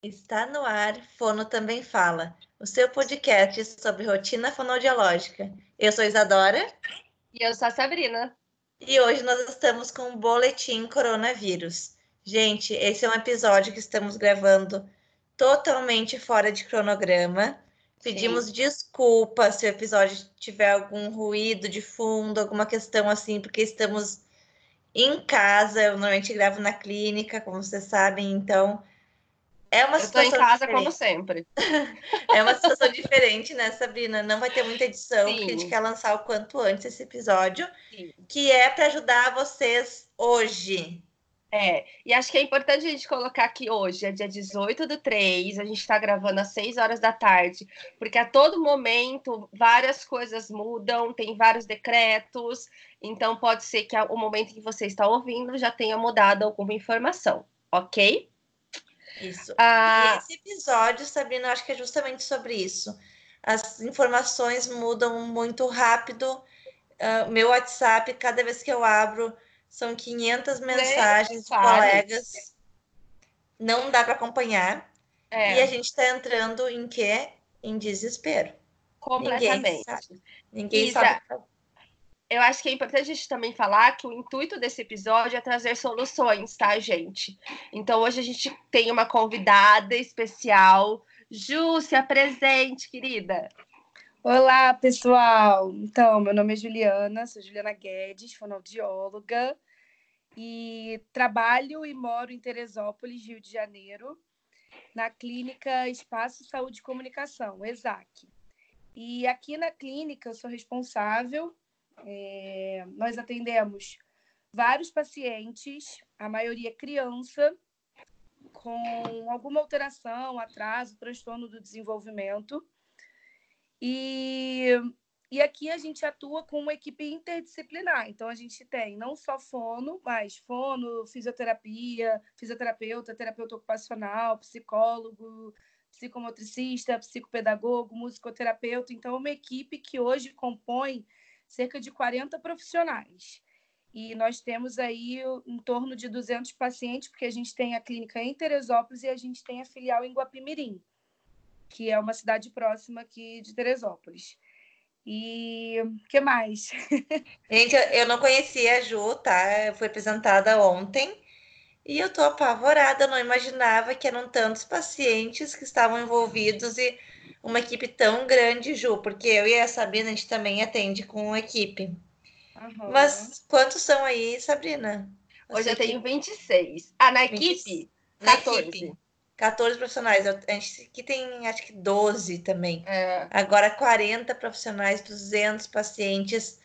Está no ar, Fono Também Fala, o seu podcast sobre rotina fonodiológica. Eu sou Isadora. E eu sou a Sabrina. E hoje nós estamos com o Boletim Coronavírus. Gente, esse é um episódio que estamos gravando totalmente fora de cronograma. Pedimos Sim. desculpa se o episódio tiver algum ruído de fundo, alguma questão assim, porque estamos em casa. Eu normalmente gravo na clínica, como vocês sabem, então é uma eu tô em casa diferente. como sempre. é uma situação diferente, né, Sabrina? Não vai ter muita edição, Sim. porque a gente quer lançar o quanto antes esse episódio, Sim. que é para ajudar vocês hoje. É, e acho que é importante a gente colocar que hoje é dia 18 do 3, a gente está gravando às 6 horas da tarde, porque a todo momento várias coisas mudam, tem vários decretos, então pode ser que o momento que você está ouvindo já tenha mudado alguma informação, ok? Isso. Ah, e esse episódio, Sabrina, acho que é justamente sobre isso. As informações mudam muito rápido. Uh, meu WhatsApp, cada vez que eu abro, são 500 mensagens de colegas. Não dá para acompanhar. É. E a gente está entrando em quê? Em desespero. Completamente. Ninguém sabe. Ninguém Isa, sabe eu acho que é importante a gente também falar que o intuito desse episódio é trazer soluções, tá, gente? Então hoje a gente tem uma convidada especial. Ju, se apresente, querida. Olá, pessoal. Então, meu nome é Juliana, sou Juliana Guedes, fonoaudióloga e trabalho e moro em Teresópolis, Rio de Janeiro, na clínica Espaço Saúde e Comunicação, ESAC. E aqui na clínica eu sou responsável é, nós atendemos vários pacientes, a maioria criança, com alguma alteração, atraso, transtorno do desenvolvimento. E, e aqui a gente atua com uma equipe interdisciplinar. Então, a gente tem não só fono, mas fono, fisioterapia, fisioterapeuta, terapeuta ocupacional, psicólogo, psicomotricista, psicopedagogo, musicoterapeuta. Então, é uma equipe que hoje compõe cerca de 40 profissionais. E nós temos aí em torno de 200 pacientes, porque a gente tem a clínica em Teresópolis e a gente tem a filial em Guapimirim, que é uma cidade próxima aqui de Teresópolis. E o que mais? Gente, eu não conhecia a Ju, tá? Foi apresentada ontem e eu tô apavorada, não imaginava que eram tantos pacientes que estavam envolvidos e uma equipe tão grande, Ju, porque eu e a Sabrina a gente também atende com equipe. Uhum. Mas quantos são aí, Sabrina? Hoje eu tenho 26. Ah, na 20... equipe? 14. Na equipe. 14 profissionais. A gente aqui tem acho que 12 também. É. Agora 40 profissionais, 200 pacientes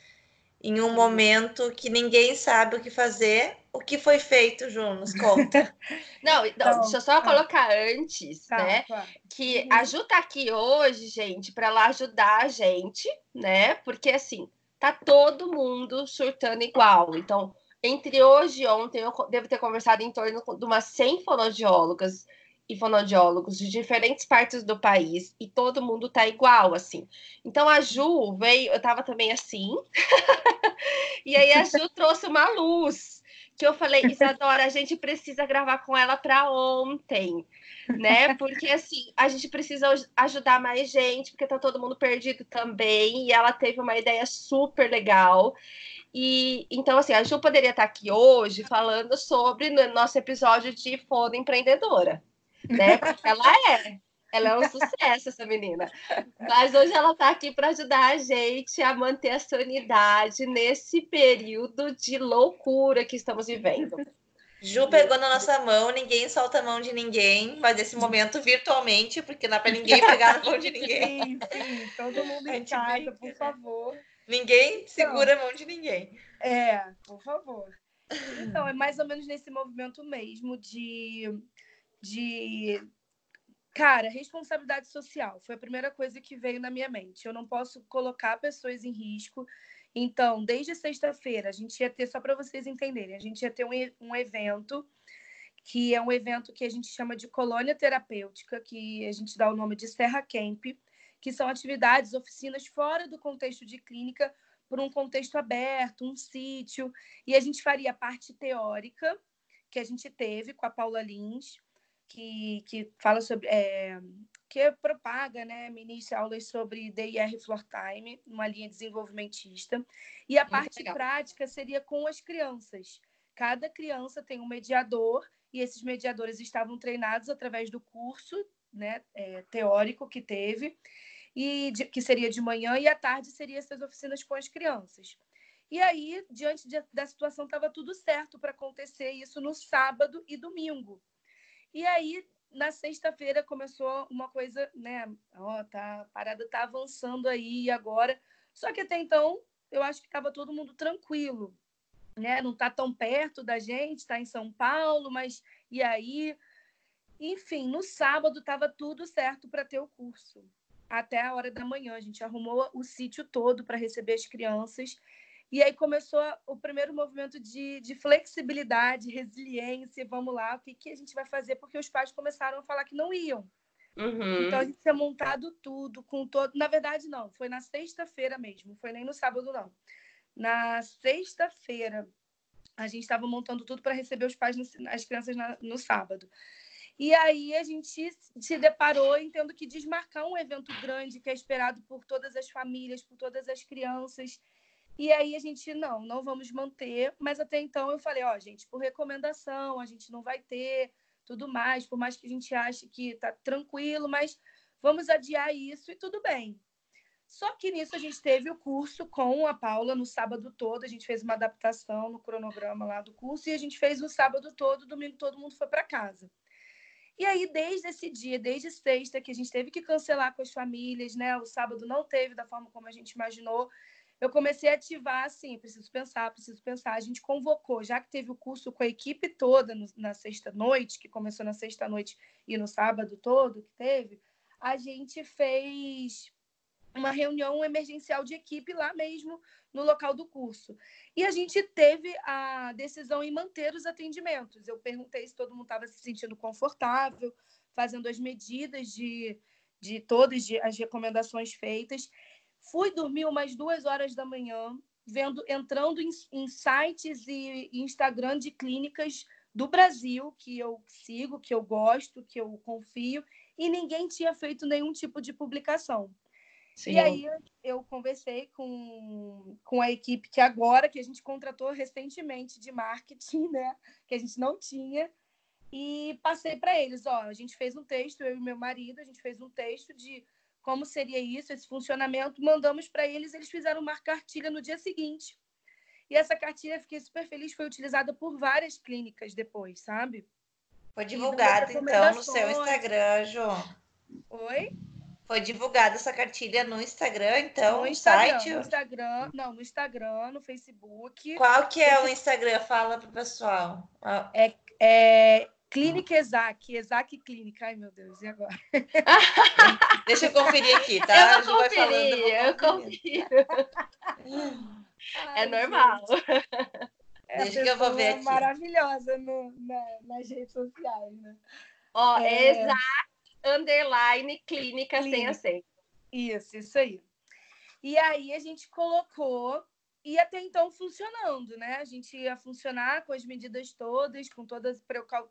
em um momento que ninguém sabe o que fazer. O que foi feito, Ju? Nos conta. não, então, deixa eu só tá. colocar antes, tá, né? Tá. Que a Ju tá aqui hoje, gente, para ela ajudar a gente, né? Porque assim, tá todo mundo surtando igual. Então, entre hoje e ontem, eu devo ter conversado em torno de umas 100 fonoaudiólogas e fonoaudiólogos de diferentes partes do país e todo mundo tá igual, assim. Então a Ju veio, eu tava também assim, e aí a Ju trouxe uma luz que eu falei, Isadora, a gente precisa gravar com ela para ontem, né? Porque assim, a gente precisa ajudar mais gente, porque tá todo mundo perdido também, e ela teve uma ideia super legal. E então, assim, a Ju poderia estar aqui hoje falando sobre no nosso episódio de Foda Empreendedora né? Porque ela é. Ela é um sucesso, essa menina. Mas hoje ela está aqui para ajudar a gente a manter a sanidade nesse período de loucura que estamos vivendo. Ju pegou na nossa mão, ninguém solta a mão de ninguém, mas nesse momento virtualmente, porque não é para ninguém pegar na mão de ninguém. Sim, sim, todo mundo em casa, por favor. Ninguém então, segura a mão de ninguém. É, por favor. Então, é mais ou menos nesse movimento mesmo de de cara, responsabilidade social foi a primeira coisa que veio na minha mente. Eu não posso colocar pessoas em risco. Então, desde sexta-feira, a gente ia ter, só para vocês entenderem, a gente ia ter um, um evento que é um evento que a gente chama de colônia terapêutica, que a gente dá o nome de Serra Camp, que são atividades, oficinas fora do contexto de clínica, por um contexto aberto, um sítio, e a gente faria a parte teórica, que a gente teve com a Paula Lins, que, que fala sobre. É, que propaga, né, ministra aulas sobre DIR Floor Time, uma linha desenvolvimentista. E a Muito parte legal. prática seria com as crianças. Cada criança tem um mediador e esses mediadores estavam treinados através do curso né, é, teórico que teve, e de, que seria de manhã, e à tarde seria essas oficinas com as crianças. E aí, diante de, da situação, estava tudo certo para acontecer isso no sábado e domingo. E aí, na sexta-feira, começou uma coisa, né? Ó, tá, a parada tá avançando aí agora. Só que até então, eu acho que estava todo mundo tranquilo, né? Não está tão perto da gente, está em São Paulo, mas e aí? Enfim, no sábado estava tudo certo para ter o curso. Até a hora da manhã, a gente arrumou o sítio todo para receber as crianças. E aí começou o primeiro movimento de, de flexibilidade, resiliência. Vamos lá, o que, que a gente vai fazer? Porque os pais começaram a falar que não iam. Uhum. Então a gente tinha montado tudo com todo. Na verdade, não, foi na sexta-feira mesmo, foi nem no sábado, não. Na sexta-feira, a gente estava montando tudo para receber os pais, no, as crianças na, no sábado. E aí a gente se deparou em tendo que desmarcar um evento grande que é esperado por todas as famílias, por todas as crianças. E aí a gente, não, não vamos manter. Mas até então eu falei, ó, gente, por recomendação, a gente não vai ter tudo mais, por mais que a gente ache que tá tranquilo, mas vamos adiar isso e tudo bem. Só que nisso a gente teve o curso com a Paula no sábado todo, a gente fez uma adaptação no cronograma lá do curso e a gente fez o sábado todo, domingo todo mundo foi para casa. E aí, desde esse dia, desde sexta, que a gente teve que cancelar com as famílias, né? O sábado não teve da forma como a gente imaginou eu comecei a ativar assim, preciso pensar, preciso pensar. A gente convocou, já que teve o curso com a equipe toda no, na sexta noite, que começou na sexta noite e no sábado todo que teve, a gente fez uma reunião emergencial de equipe lá mesmo no local do curso. E a gente teve a decisão em manter os atendimentos. Eu perguntei se todo mundo estava se sentindo confortável, fazendo as medidas de, de todas as recomendações feitas. Fui dormir umas duas horas da manhã, vendo, entrando em, em sites e Instagram de clínicas do Brasil que eu sigo, que eu gosto, que eu confio, e ninguém tinha feito nenhum tipo de publicação. Sim. E aí eu conversei com, com a equipe que agora, que a gente contratou recentemente de marketing, né? Que a gente não tinha. E passei para eles, ó, a gente fez um texto, eu e meu marido, a gente fez um texto de como seria isso, esse funcionamento, mandamos para eles, eles fizeram uma cartilha no dia seguinte. E essa cartilha, fiquei super feliz, foi utilizada por várias clínicas depois, sabe? Foi divulgada, então, no seu Instagram, João. Oi? Foi divulgada essa cartilha no Instagram, então, no, Instagram, site? No Instagram, não, no Instagram, no Facebook. Qual que é o Instagram? Fala pro pessoal. É, é Clínica Exac, Exac Clínica. Ai, meu Deus, e agora? Deixa eu conferir aqui, tá? Eu vou conferir, eu confiro. é normal. É Deixa que eu vou ver aqui. maravilhosa no, na, nas redes sociais, né? Ó, é... Exac, underline, clínica, clínica. sem acento. Isso, isso aí. E aí a gente colocou e até então funcionando, né? A gente ia funcionar com as medidas todas, com toda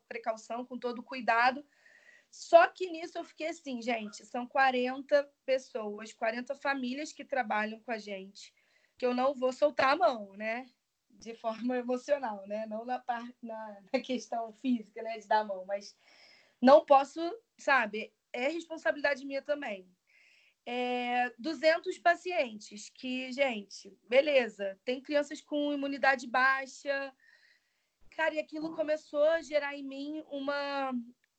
precaução, com todo cuidado. Só que nisso eu fiquei assim, gente, são 40 pessoas, 40 famílias que trabalham com a gente, que eu não vou soltar a mão, né? De forma emocional, né? Não na, na, na questão física, né? De dar a mão, mas não posso, sabe? É responsabilidade minha também é, 200 pacientes, que, gente, beleza, tem crianças com imunidade baixa. Cara, e aquilo começou a gerar em mim uma,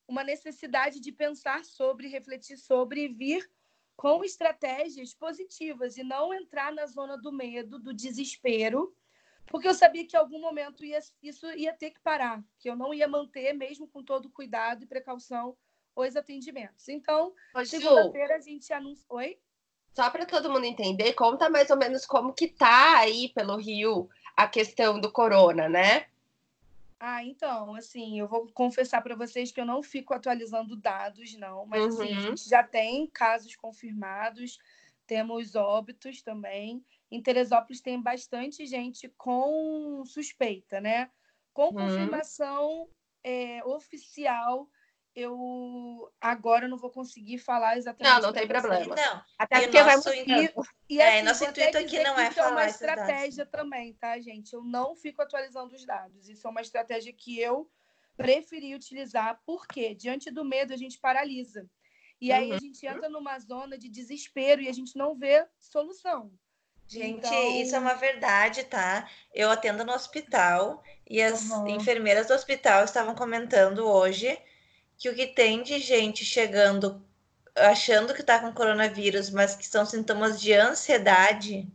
uma necessidade de pensar sobre, refletir sobre e vir com estratégias positivas e não entrar na zona do medo, do desespero, porque eu sabia que em algum momento ia, isso ia ter que parar, que eu não ia manter, mesmo com todo cuidado e precaução, os atendimentos. Então, segunda-feira a gente anuncia. Oi? Só para todo mundo entender, conta mais ou menos como que tá aí pelo Rio a questão do corona, né? Ah, então, assim, eu vou confessar para vocês que eu não fico atualizando dados, não, mas uhum. assim, a uhum. gente já tem casos confirmados, temos óbitos também. Em Teresópolis tem bastante gente com suspeita, né? Com uhum. confirmação é, oficial eu agora não vou conseguir falar exatamente. Não, não tem problema. Não. Até porque vai muito e, e é, assim, nosso intuito aqui não é, isso é falar uma estratégia também, tá, gente? Eu não fico atualizando os dados. Isso é uma estratégia que eu preferi utilizar, porque diante do medo a gente paralisa. E aí uhum. a gente entra numa zona de desespero e a gente não vê solução. Gente, então... isso é uma verdade, tá? Eu atendo no hospital e as uhum. enfermeiras do hospital estavam comentando hoje que o que tem de gente chegando achando que está com coronavírus, mas que são sintomas de ansiedade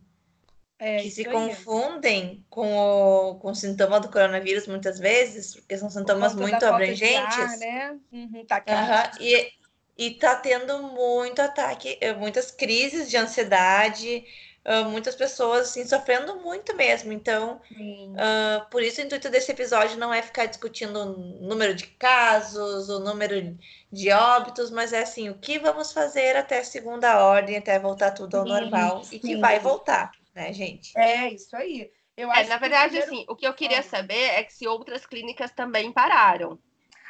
é, que se aí. confundem com o, com o sintoma do coronavírus muitas vezes, porque são sintomas muito abrangentes. Ar, né? Uhum, tá uhum, e, e tá tendo muito ataque, eh, muitas crises de ansiedade, uh, muitas pessoas assim, sofrendo muito mesmo. Então, uh, por isso o intuito desse episódio não é ficar discutindo o número de casos, o número de óbitos, mas é assim, o que vamos fazer até segunda ordem, até voltar tudo ao sim, normal sim. e que vai voltar, né, gente? É, isso aí. Eu é, na verdade, primeiro... assim, o que eu queria saber é que se outras clínicas também pararam.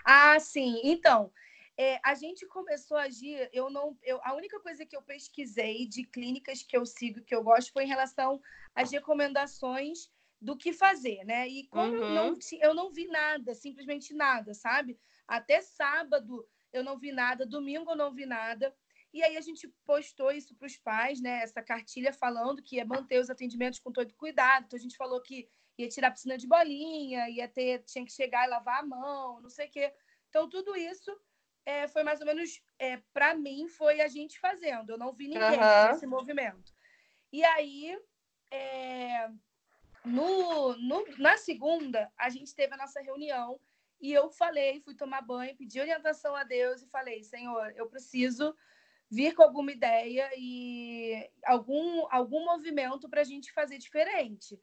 Ah, sim. Então, é, a gente começou a agir, eu não, eu, a única coisa que eu pesquisei de clínicas que eu sigo, que eu gosto, foi em relação às recomendações do que fazer, né? E como uhum. eu, não, eu não vi nada, simplesmente nada, sabe? Até sábado eu não vi nada, domingo eu não vi nada. E aí a gente postou isso para os pais, né? Essa cartilha falando que ia manter os atendimentos com todo cuidado. Então a gente falou que ia tirar a piscina de bolinha, ia ter, tinha que chegar e lavar a mão, não sei o quê. Então tudo isso é, foi mais ou menos, é, para mim, foi a gente fazendo. Eu não vi ninguém uhum. nesse movimento. E aí, é, no, no, na segunda, a gente teve a nossa reunião e eu falei, fui tomar banho, pedi orientação a Deus e falei, Senhor, eu preciso vir com alguma ideia e algum, algum movimento para a gente fazer diferente.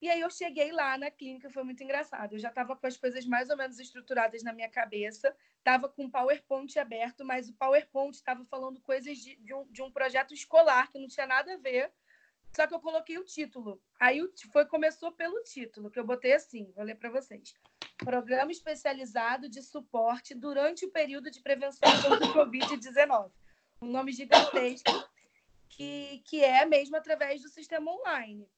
E aí eu cheguei lá na clínica, foi muito engraçado. Eu já estava com as coisas mais ou menos estruturadas na minha cabeça, estava com o PowerPoint aberto, mas o PowerPoint estava falando coisas de, de, um, de um projeto escolar que não tinha nada a ver. Só que eu coloquei o título. Aí foi, começou pelo título, que eu botei assim, vou ler para vocês. Programa especializado de suporte durante o período de prevenção contra o Covid-19. Um nome gigantesco, que, que é mesmo através do sistema online.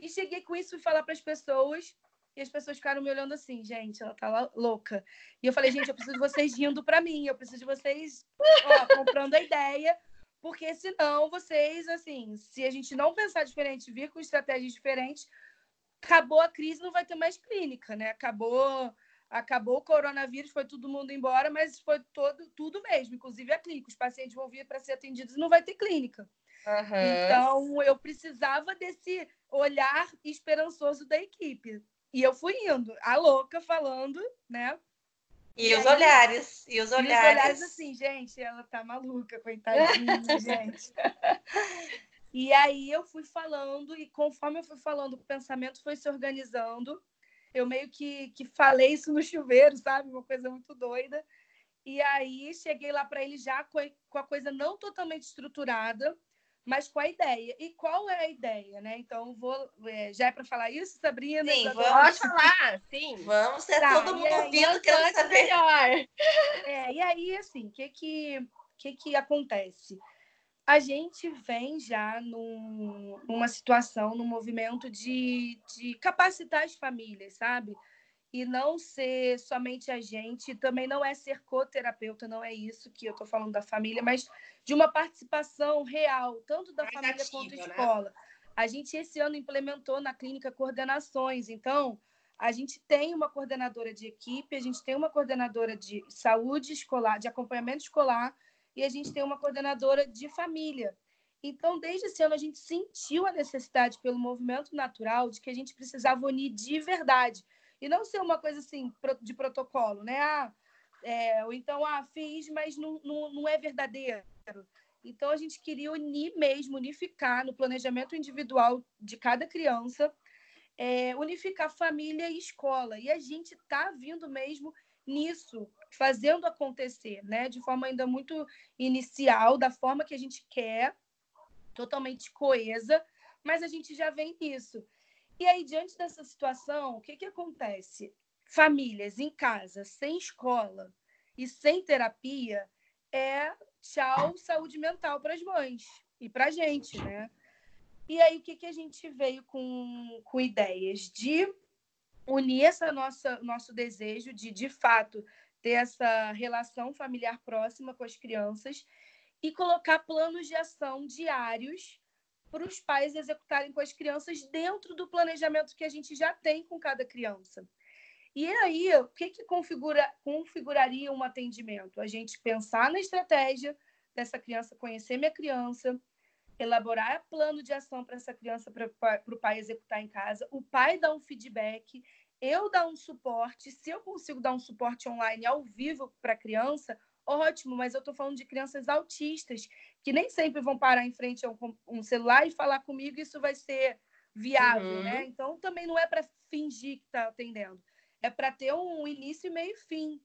E cheguei com isso e falar para as pessoas, e as pessoas ficaram me olhando assim, gente, ela tá louca. E eu falei, gente, eu preciso de vocês rindo para mim, eu preciso de vocês ó, comprando a ideia, porque senão vocês, assim, se a gente não pensar diferente, vir com estratégias diferentes, acabou a crise, não vai ter mais clínica, né? Acabou acabou o coronavírus, foi todo mundo embora, mas foi todo, tudo mesmo, inclusive a clínica. Os pacientes vão vir para ser atendidos e não vai ter clínica. Uhum. Então, eu precisava desse olhar esperançoso da equipe. E eu fui indo, a louca falando, né? E, e os aí, olhares, e os olhares. E os olhares assim, gente, ela tá maluca, coitadinha, gente. E aí eu fui falando, e conforme eu fui falando, o pensamento foi se organizando. Eu meio que, que falei isso no chuveiro, sabe? Uma coisa muito doida. E aí cheguei lá para ele já com a coisa não totalmente estruturada, mas com a ideia. E qual é a ideia, né? Então, vou, é, já é para falar isso, Sabrina? Sim, vamos falar, sim. Vamos ser tá, todo mundo ouvindo, querendo saber. Melhor. É, e aí, assim, o que que, que que acontece? A gente vem já num, numa situação, num movimento de, de capacitar as famílias, sabe? E não ser somente a gente, também não é ser coterapeuta, não é isso que eu estou falando da família, mas de uma participação real, tanto da Mais família ativa, quanto da né? escola. A gente esse ano implementou na clínica coordenações, então a gente tem uma coordenadora de equipe, a gente tem uma coordenadora de saúde escolar, de acompanhamento escolar, e a gente tem uma coordenadora de família. Então, desde esse ano, a gente sentiu a necessidade, pelo movimento natural, de que a gente precisava unir de verdade e não ser uma coisa assim de protocolo, né? Ah, é, ou então, ah, fiz, mas não, não, não é verdadeiro. Então, a gente queria unir mesmo, unificar no planejamento individual de cada criança, é, unificar família e escola. E a gente está vindo mesmo nisso, fazendo acontecer, né? De forma ainda muito inicial, da forma que a gente quer, totalmente coesa, mas a gente já vem nisso. E aí, diante dessa situação, o que, que acontece? Famílias em casa, sem escola, e sem terapia é tchau saúde mental para as mães e para a gente, né? E aí, o que, que a gente veio com, com ideias? De unir essa nossa nosso desejo de, de fato, ter essa relação familiar próxima com as crianças e colocar planos de ação diários para os pais executarem com as crianças dentro do planejamento que a gente já tem com cada criança. E aí, o que, que configura, configuraria um atendimento? A gente pensar na estratégia dessa criança, conhecer minha criança, elaborar plano de ação para essa criança, para o pai executar em casa, o pai dar um feedback, eu dar um suporte. Se eu consigo dar um suporte online ao vivo para a criança, ótimo, mas eu estou falando de crianças autistas, que nem sempre vão parar em frente a um, um celular e falar comigo, isso vai ser viável, uhum. né? Então também não é para fingir que está atendendo é para ter um início, meio e fim.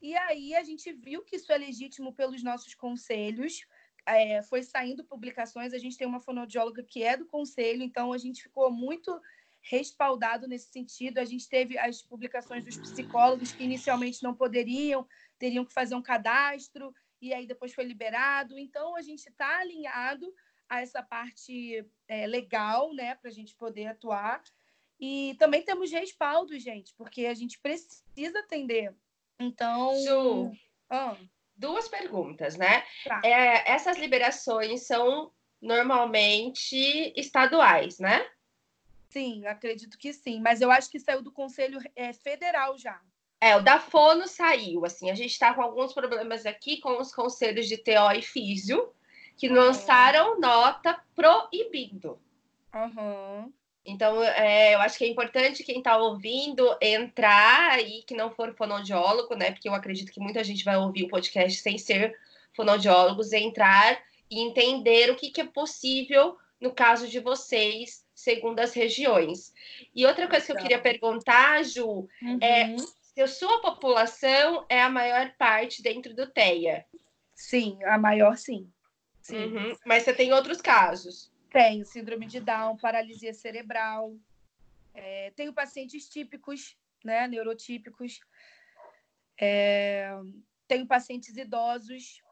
E aí a gente viu que isso é legítimo pelos nossos conselhos. É, foi saindo publicações, a gente tem uma fonoaudióloga que é do conselho, então a gente ficou muito respaldado nesse sentido. A gente teve as publicações dos psicólogos que inicialmente não poderiam, teriam que fazer um cadastro, e aí depois foi liberado. Então a gente está alinhado a essa parte é, legal, né, para a gente poder atuar. E também temos respaldo, gente, porque a gente precisa atender. Então. Ju, ah. duas perguntas, né? Tá. É, essas liberações são normalmente estaduais, né? Sim, acredito que sim. Mas eu acho que saiu do Conselho é, Federal já. É, o da Fono saiu. Assim, a gente está com alguns problemas aqui com os conselhos de TO e Físio, que lançaram nota proibindo. Uhum. Então, é, eu acho que é importante quem está ouvindo entrar aí, que não for fonoaudiólogo, né? Porque eu acredito que muita gente vai ouvir o podcast sem ser fonoaudiólogos, entrar e entender o que, que é possível no caso de vocês, segundo as regiões. E outra coisa que eu queria perguntar, Ju, uhum. é se a sua população é a maior parte dentro do TEA. Sim, a maior sim. sim. Uhum. Mas você tem outros casos. Tenho síndrome de Down, paralisia cerebral. É, tenho pacientes típicos, né, neurotípicos. É, tenho pacientes idosos.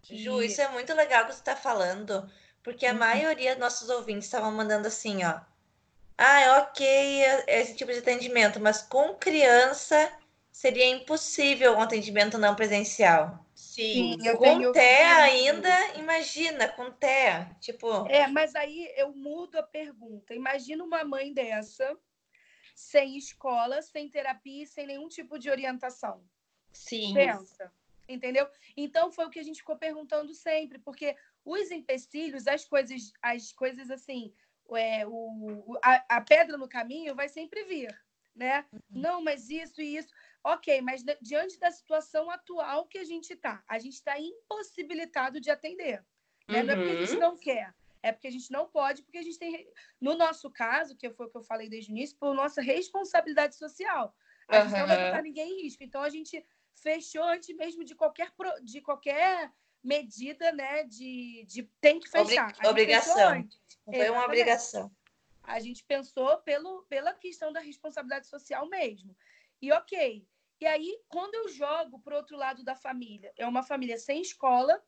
Que... Ju, isso é muito legal que você está falando, porque a uhum. maioria dos nossos ouvintes estavam mandando assim, ó. Ah, é ok esse tipo de atendimento, mas com criança seria impossível um atendimento não presencial. Sim, Sim com TEA ainda, imagina, com TEA, tipo... É, mas aí eu mudo a pergunta. Imagina uma mãe dessa, sem escola, sem terapia e sem nenhum tipo de orientação. Sim. Pensa, entendeu? Então foi o que a gente ficou perguntando sempre, porque os empecilhos, as coisas, as coisas assim, é, o, a, a pedra no caminho vai sempre vir, né? Uhum. Não, mas isso e isso. Ok, mas diante da situação atual que a gente está, a gente está impossibilitado de atender. Né? Uhum. Não é porque a gente uhum. não quer, é porque a gente não pode, porque a gente tem, no nosso caso, que foi o que eu falei desde o início, por nossa responsabilidade social. A gente não vai botar ninguém em risco. Então a gente fechou antes mesmo de qualquer, de qualquer medida, né? De, de tem que fechar. Obrig obrigação. Foi uma obrigação. A gente pensou pelo, pela questão da responsabilidade social mesmo. E ok, e aí, quando eu jogo para o outro lado da família, é uma família sem escola,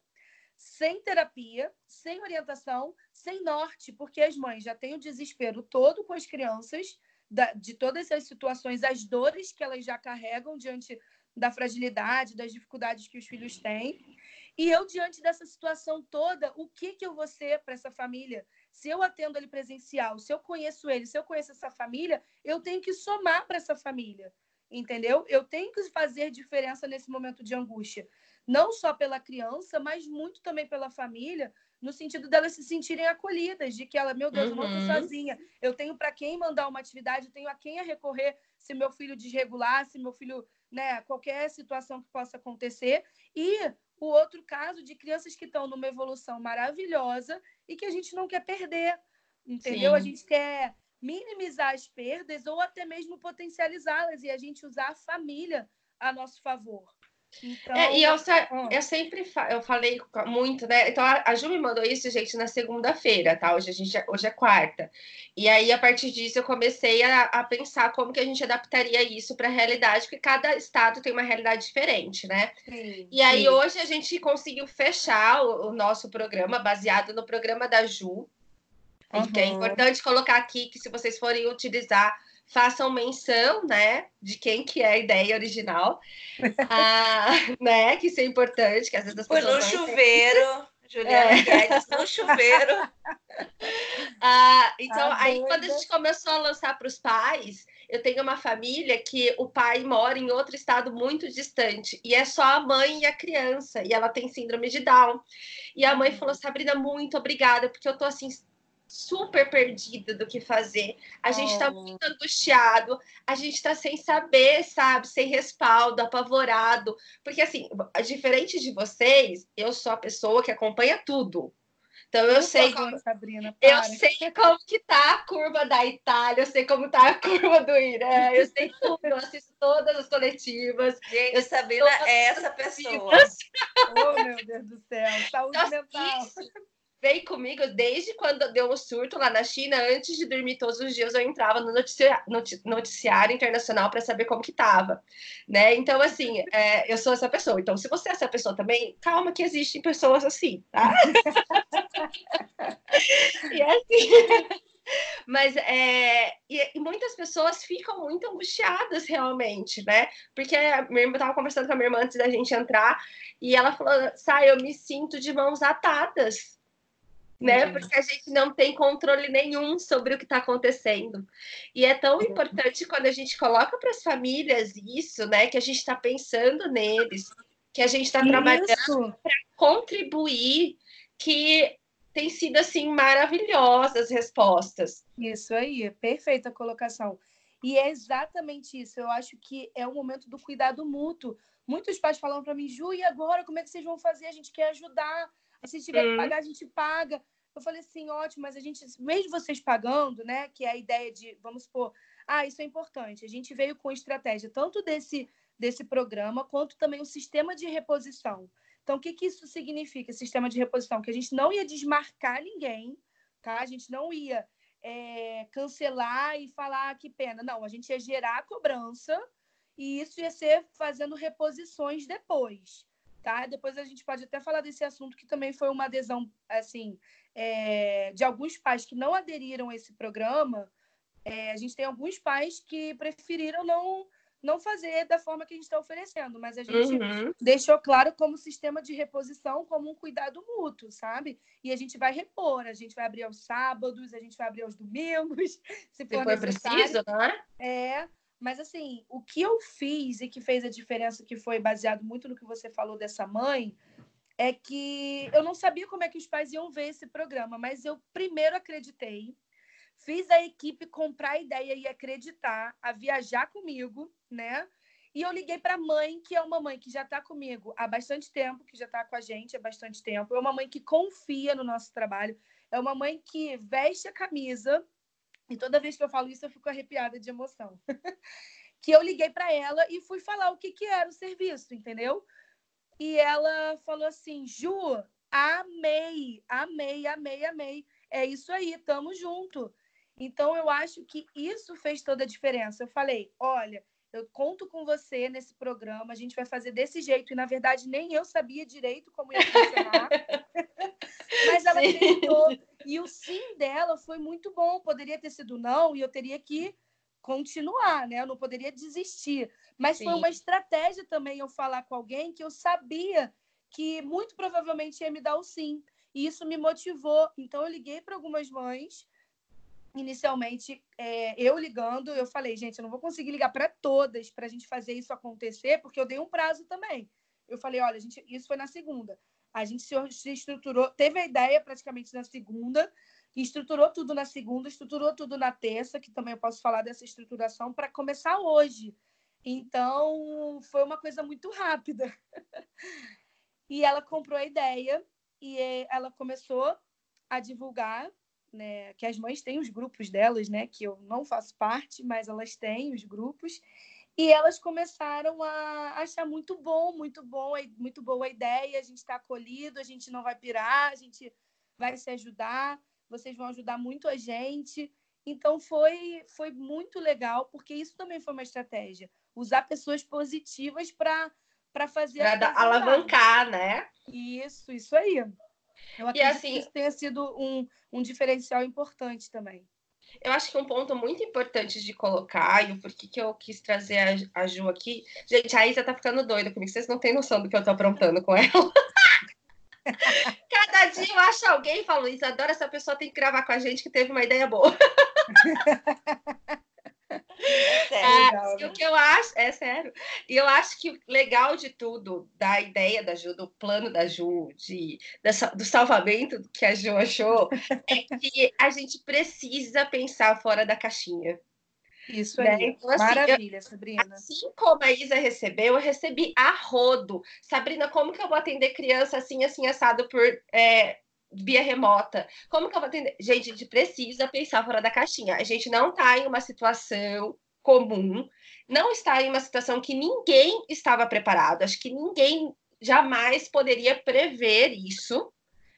sem terapia, sem orientação, sem norte, porque as mães já têm o desespero todo com as crianças, da, de todas as situações, as dores que elas já carregam diante da fragilidade, das dificuldades que os filhos têm. E eu, diante dessa situação toda, o que, que eu vou ser para essa família? Se eu atendo ele presencial, se eu conheço ele, se eu conheço essa família, eu tenho que somar para essa família entendeu? Eu tenho que fazer diferença nesse momento de angústia, não só pela criança, mas muito também pela família, no sentido delas se sentirem acolhidas, de que ela, meu Deus, uhum. eu não estou sozinha, eu tenho para quem mandar uma atividade, eu tenho a quem a recorrer se meu filho desregular, se meu filho, né, qualquer situação que possa acontecer. E o outro caso de crianças que estão numa evolução maravilhosa e que a gente não quer perder, entendeu? Sim. A gente quer minimizar as perdas ou até mesmo potencializá-las e a gente usar a família a nosso favor. Então, é, e eu, eu sempre fa eu falei muito, né? Então a, a Ju me mandou isso, gente, na segunda-feira, tá? Hoje, a gente, hoje é quarta. E aí, a partir disso, eu comecei a, a pensar como que a gente adaptaria isso para a realidade, porque cada estado tem uma realidade diferente, né? Sim, e aí, sim. hoje, a gente conseguiu fechar o, o, nosso programa baseado no programa da Ju. Uhum. Que é importante colocar aqui que se vocês forem utilizar façam menção, né, de quem que é a ideia original, ah, né, que isso é importante, que às vezes as Foi no chuveiro, Juliana é. Guedes, no chuveiro. Ah, então, ah, aí quando a gente começou a lançar para os pais, eu tenho uma família que o pai mora em outro estado muito distante e é só a mãe e a criança e ela tem síndrome de Down. E a mãe falou: Sabrina, muito obrigada, porque eu tô assim super perdida do que fazer. A gente está muito angustiado, a gente está sem saber, sabe, sem respaldo, apavorado. Porque, assim, diferente de vocês, eu sou a pessoa que acompanha tudo. Então eu, sei como, Sabrina, eu sei como que tá a curva da Itália, eu sei como tá a curva do Irã, eu sei tudo, eu assisto todas as coletivas. Gente, eu Sabrina é essa pessoa. oh, meu Deus do céu, saúde então, mental. Isso, veio comigo desde quando deu o surto lá na China. Antes de dormir todos os dias, eu entrava no noticiário, noticiário internacional para saber como que tava, né? Então, assim, é, eu sou essa pessoa. Então, se você é essa pessoa também, calma que existem pessoas assim, tá? e assim... Mas é, e, e, muitas pessoas ficam muito angustiadas realmente, né? Porque irmã estava conversando com a minha irmã antes da gente entrar e ela falou: Sai, eu me sinto de mãos atadas né? Porque a gente não tem controle nenhum sobre o que está acontecendo. E é tão importante quando a gente coloca para as famílias isso, né? Que a gente está pensando neles, que a gente está trabalhando para contribuir, que tem sido assim maravilhosas as respostas. Isso aí, perfeita colocação. E é exatamente isso. Eu acho que é o momento do cuidado mútuo. Muitos pais falam para mim, Ju, e agora como é que vocês vão fazer? A gente quer ajudar se tiver que pagar, a gente paga. Eu falei assim, ótimo, mas a gente, mesmo vocês pagando, né? Que é a ideia de, vamos supor, ah, isso é importante. A gente veio com estratégia tanto desse, desse programa quanto também o sistema de reposição. Então, o que, que isso significa, sistema de reposição? Que a gente não ia desmarcar ninguém, tá? A gente não ia é, cancelar e falar ah, que pena. Não, a gente ia gerar a cobrança e isso ia ser fazendo reposições depois tá? Depois a gente pode até falar desse assunto que também foi uma adesão, assim, é, de alguns pais que não aderiram a esse programa. É, a gente tem alguns pais que preferiram não não fazer da forma que a gente está oferecendo, mas a gente uhum. deixou claro como sistema de reposição, como um cuidado mútuo, sabe? E a gente vai repor, a gente vai abrir aos sábados, a gente vai abrir aos domingos, se for, se for preciso, né? É, mas, assim, o que eu fiz e que fez a diferença, que foi baseado muito no que você falou dessa mãe, é que eu não sabia como é que os pais iam ver esse programa, mas eu primeiro acreditei, fiz a equipe comprar a ideia e acreditar, a viajar comigo, né? E eu liguei para a mãe, que é uma mãe que já está comigo há bastante tempo, que já está com a gente há bastante tempo. É uma mãe que confia no nosso trabalho. É uma mãe que veste a camisa e toda vez que eu falo isso, eu fico arrepiada de emoção. que eu liguei para ela e fui falar o que, que era o serviço, entendeu? E ela falou assim: Ju, amei, amei, amei, amei. É isso aí, tamo junto. Então, eu acho que isso fez toda a diferença. Eu falei: olha, eu conto com você nesse programa, a gente vai fazer desse jeito. E, na verdade, nem eu sabia direito como ia funcionar. Mas ela tentou. E o sim dela foi muito bom. Poderia ter sido não, e eu teria que continuar, né? Eu não poderia desistir. Mas sim. foi uma estratégia também eu falar com alguém que eu sabia que muito provavelmente ia me dar o sim. E isso me motivou. Então, eu liguei para algumas mães inicialmente, é, eu ligando, eu falei, gente, eu não vou conseguir ligar para todas para a gente fazer isso acontecer, porque eu dei um prazo também. Eu falei, olha, gente, isso foi na segunda. A gente se estruturou, teve a ideia praticamente na segunda, estruturou tudo na segunda, estruturou tudo na terça, que também eu posso falar dessa estruturação, para começar hoje. Então, foi uma coisa muito rápida. e ela comprou a ideia e ela começou a divulgar né, que as mães têm os grupos delas, né, que eu não faço parte, mas elas têm os grupos. E elas começaram a achar muito bom, muito bom, muito boa a ideia. A gente está acolhido, a gente não vai pirar, a gente vai se ajudar. Vocês vão ajudar muito a gente. Então foi foi muito legal, porque isso também foi uma estratégia. Usar pessoas positivas para para fazer para alavancar, né? Isso, isso aí. Eu acredito e assim, que isso tenha sido um, um diferencial importante também. Eu acho que um ponto muito importante de colocar, e o porquê que eu quis trazer a, a Ju aqui. Gente, a Isa tá ficando doida comigo, vocês não têm noção do que eu tô aprontando com ela. Cada dia eu acho alguém e falo, Isadora, essa pessoa tem que gravar com a gente que teve uma ideia boa. É sério, é, o que eu acho, é sério. E eu acho que o legal de tudo, da ideia da Ju, do plano da Ju, de, dessa, do salvamento que a Ju achou, é que a gente precisa pensar fora da caixinha. Isso né? aí. Então, assim, Maravilha, eu, Sabrina. Assim como a Isa recebeu, eu recebi a rodo. Sabrina, como que eu vou atender criança assim, assim, assado por é, via remota. Como que eu vou atender? Gente, a gente precisa pensar fora da caixinha. A gente não está em uma situação comum, não está em uma situação que ninguém estava preparado. Acho que ninguém jamais poderia prever isso, né?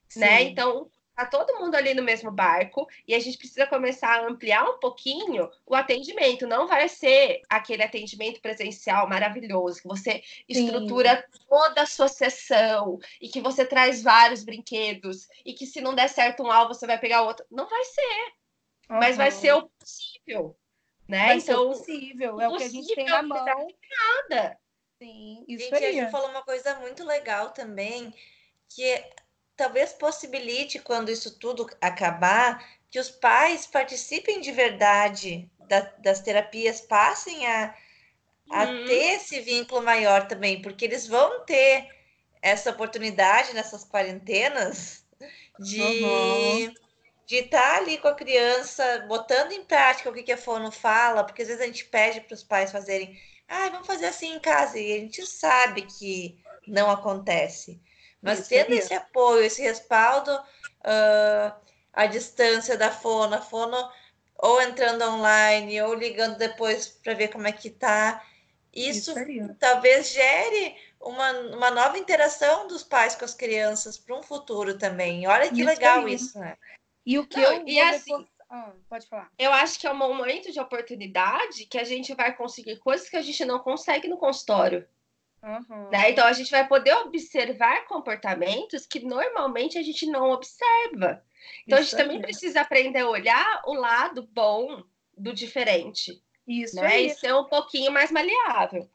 Sim. né? Então, tá todo mundo ali no mesmo barco e a gente precisa começar a ampliar um pouquinho o atendimento. Não vai ser aquele atendimento presencial maravilhoso que você estrutura Sim. toda a sua sessão e que você traz vários brinquedos e que se não der certo um alvo você vai pegar outro. Não vai ser, uhum. mas vai ser o possível, né? Vai então, ser possível, é o que a gente tem na mão. Nada. Sim, isso gente, aí. a gente falou uma coisa muito legal também, que talvez possibilite, quando isso tudo acabar, que os pais participem de verdade da, das terapias, passem a, a uhum. ter esse vínculo maior também, porque eles vão ter essa oportunidade nessas quarentenas de uhum. de estar ali com a criança, botando em prática o que, que a Fono fala, porque às vezes a gente pede para os pais fazerem, ah, vamos fazer assim em casa, e a gente sabe que não acontece. Mas Isso tendo esse apoio, esse respaldo uh, à distância da fono, a fono ou entrando online ou ligando depois para ver como é que tá, isso, isso talvez gere uma, uma nova interação dos pais com as crianças para um futuro também. Olha que legal aí. isso, né? E o que Não, eu e assim, ah, pode falar. Eu acho que é um momento de oportunidade que a gente vai conseguir coisas que a gente não consegue no consultório. Uhum. Né? Então a gente vai poder observar comportamentos que normalmente a gente não observa. Então Isso a gente também precisa aprender a olhar o lado bom do diferente. Isso né? Aí. E ser um pouquinho mais maleável.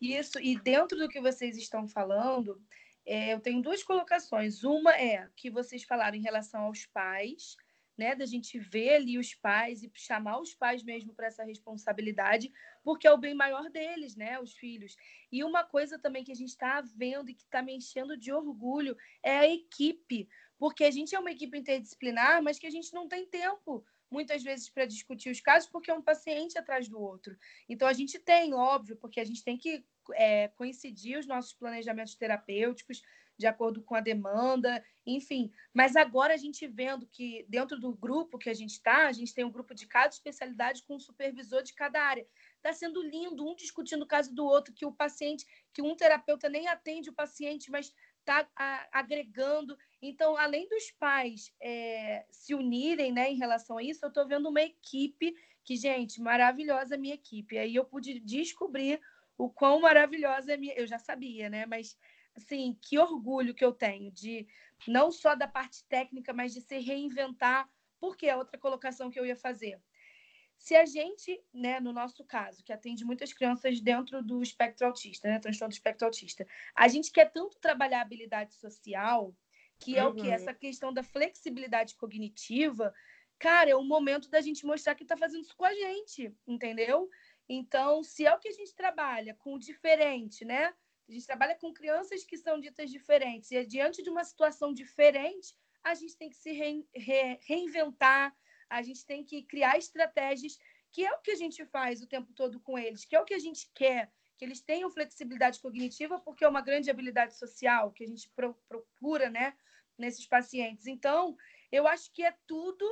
Isso, e dentro do que vocês estão falando, é, eu tenho duas colocações. Uma é que vocês falaram em relação aos pais, né, da gente ver ali os pais e chamar os pais mesmo para essa responsabilidade, porque é o bem maior deles, né, os filhos. E uma coisa também que a gente está vendo e que está me enchendo de orgulho é a equipe, porque a gente é uma equipe interdisciplinar, mas que a gente não tem tempo muitas vezes para discutir os casos, porque é um paciente atrás do outro. Então a gente tem, óbvio, porque a gente tem que é, coincidir os nossos planejamentos terapêuticos, de acordo com a demanda, enfim. Mas agora a gente vendo que dentro do grupo que a gente está, a gente tem um grupo de cada especialidade com um supervisor de cada área. Está sendo lindo, um discutindo o caso do outro, que o paciente, que um terapeuta nem atende o paciente, mas está agregando. Então, além dos pais é, se unirem né, em relação a isso, eu estou vendo uma equipe que, gente, maravilhosa minha equipe. Aí eu pude descobrir o quão maravilhosa é a minha. Eu já sabia, né? Mas assim, que orgulho que eu tenho de não só da parte técnica, mas de se reinventar, porque é outra colocação que eu ia fazer. Se a gente, né, no nosso caso, que atende muitas crianças dentro do espectro autista, né, transtorno do espectro autista, a gente quer tanto trabalhar a habilidade social, que é uhum. o que? Essa questão da flexibilidade cognitiva, cara, é o momento da gente mostrar que está fazendo isso com a gente, entendeu? Então, se é o que a gente trabalha com o diferente, né? A gente trabalha com crianças que são ditas diferentes. E diante de uma situação diferente, a gente tem que se re, re, reinventar, a gente tem que criar estratégias, que é o que a gente faz o tempo todo com eles, que é o que a gente quer, que eles tenham flexibilidade cognitiva, porque é uma grande habilidade social que a gente pro, procura né, nesses pacientes. Então, eu acho que é tudo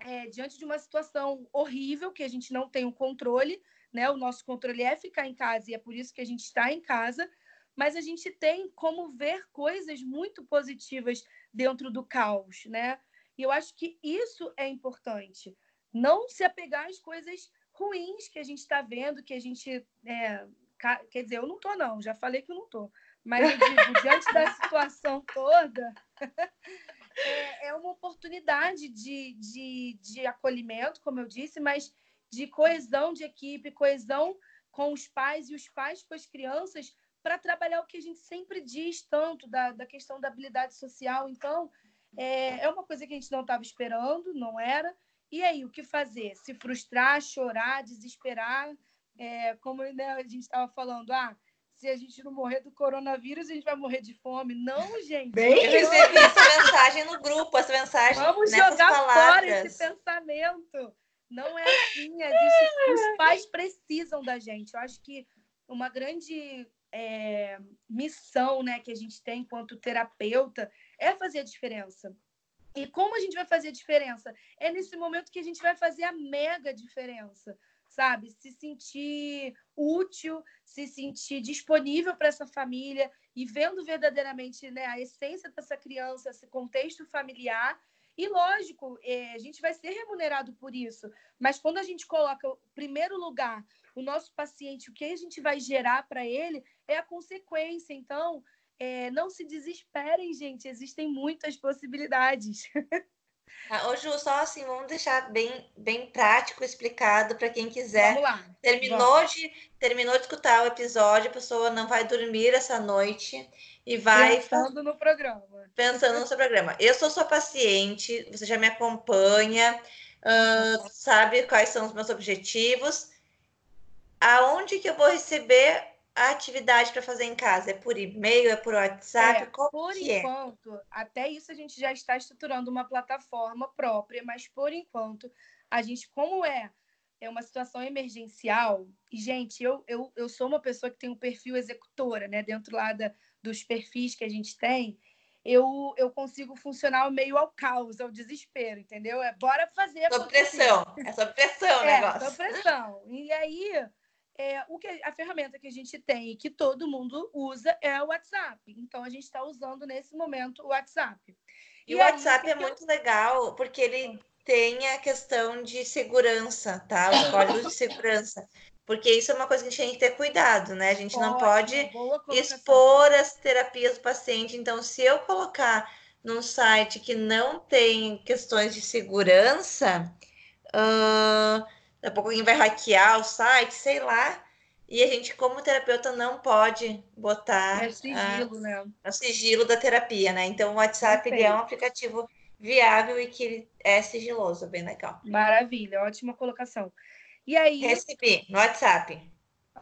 é, diante de uma situação horrível, que a gente não tem o controle, né? O nosso controle é ficar em casa e é por isso que a gente está em casa, mas a gente tem como ver coisas muito positivas dentro do caos, né? E eu acho que isso é importante. Não se apegar às coisas ruins que a gente está vendo, que a gente. É, quer dizer, eu não estou, não, já falei que eu não estou. Mas eu digo, diante da situação toda, é, é, uma oportunidade de, de, de acolhimento, como eu disse, mas de coesão de equipe, coesão com os pais e os pais com as crianças, para trabalhar o que a gente sempre diz tanto da, da questão da habilidade social. Então, é, é uma coisa que a gente não estava esperando, não era. E aí, o que fazer? Se frustrar, chorar, desesperar? É, como né, a gente estava falando, ah, se a gente não morrer do coronavírus, a gente vai morrer de fome. Não, gente. Bem, eu recebi essa mensagem no grupo, essa mensagem. Vamos jogar palavras. fora esse pensamento. Não é assim. Existe... Os pais precisam da gente. Eu acho que uma grande é, missão né, que a gente tem enquanto terapeuta é fazer a diferença. E como a gente vai fazer a diferença? É nesse momento que a gente vai fazer a mega diferença, sabe? Se sentir útil, se sentir disponível para essa família e vendo verdadeiramente né, a essência dessa criança, esse contexto familiar. E lógico, é, a gente vai ser remunerado por isso, mas quando a gente coloca o primeiro lugar o nosso paciente, o que a gente vai gerar para ele é a consequência. Então, é, não se desesperem, gente, existem muitas possibilidades. Ah, ô, Ju, só assim, vamos deixar bem, bem prático, explicado para quem quiser. Vamos lá. Terminou vamos. de, terminou de escutar o episódio, a pessoa não vai dormir essa noite e vai. Pensando no programa. Pensando no seu programa. Eu sou sua paciente, você já me acompanha, uh, sabe quais são os meus objetivos. Aonde que eu vou receber a atividade para fazer em casa? É por e-mail, é por WhatsApp? É, por é? enquanto, é? até isso a gente já está estruturando uma plataforma própria, mas por enquanto, a gente, como é, é uma situação emergencial, e, gente, eu, eu, eu sou uma pessoa que tem um perfil executora, né? Dentro lá da, dos perfis que a gente tem, eu, eu consigo funcionar meio ao caos, ao desespero, entendeu? É bora fazer. Sob pressão. É sob pressão o é, negócio. Sob pressão. E aí é, o que, a ferramenta que a gente tem e que todo mundo usa é o WhatsApp. Então, a gente está usando nesse momento o WhatsApp. E, e o WhatsApp é muito legal porque ele tem a questão de segurança, tá? Os códigos de segurança. Porque isso é uma coisa que a gente tem que ter cuidado, né? A gente não pode expor as terapias do paciente. Então, se eu colocar num site que não tem questões de segurança, uh, daqui a pouco alguém vai hackear o site, sei lá. E a gente, como terapeuta, não pode botar é sigilo, a, né? o sigilo da terapia, né? Então, o WhatsApp é um aplicativo viável e que é sigiloso, bem legal. Maravilha, ótima colocação. E aí? Recebi no WhatsApp.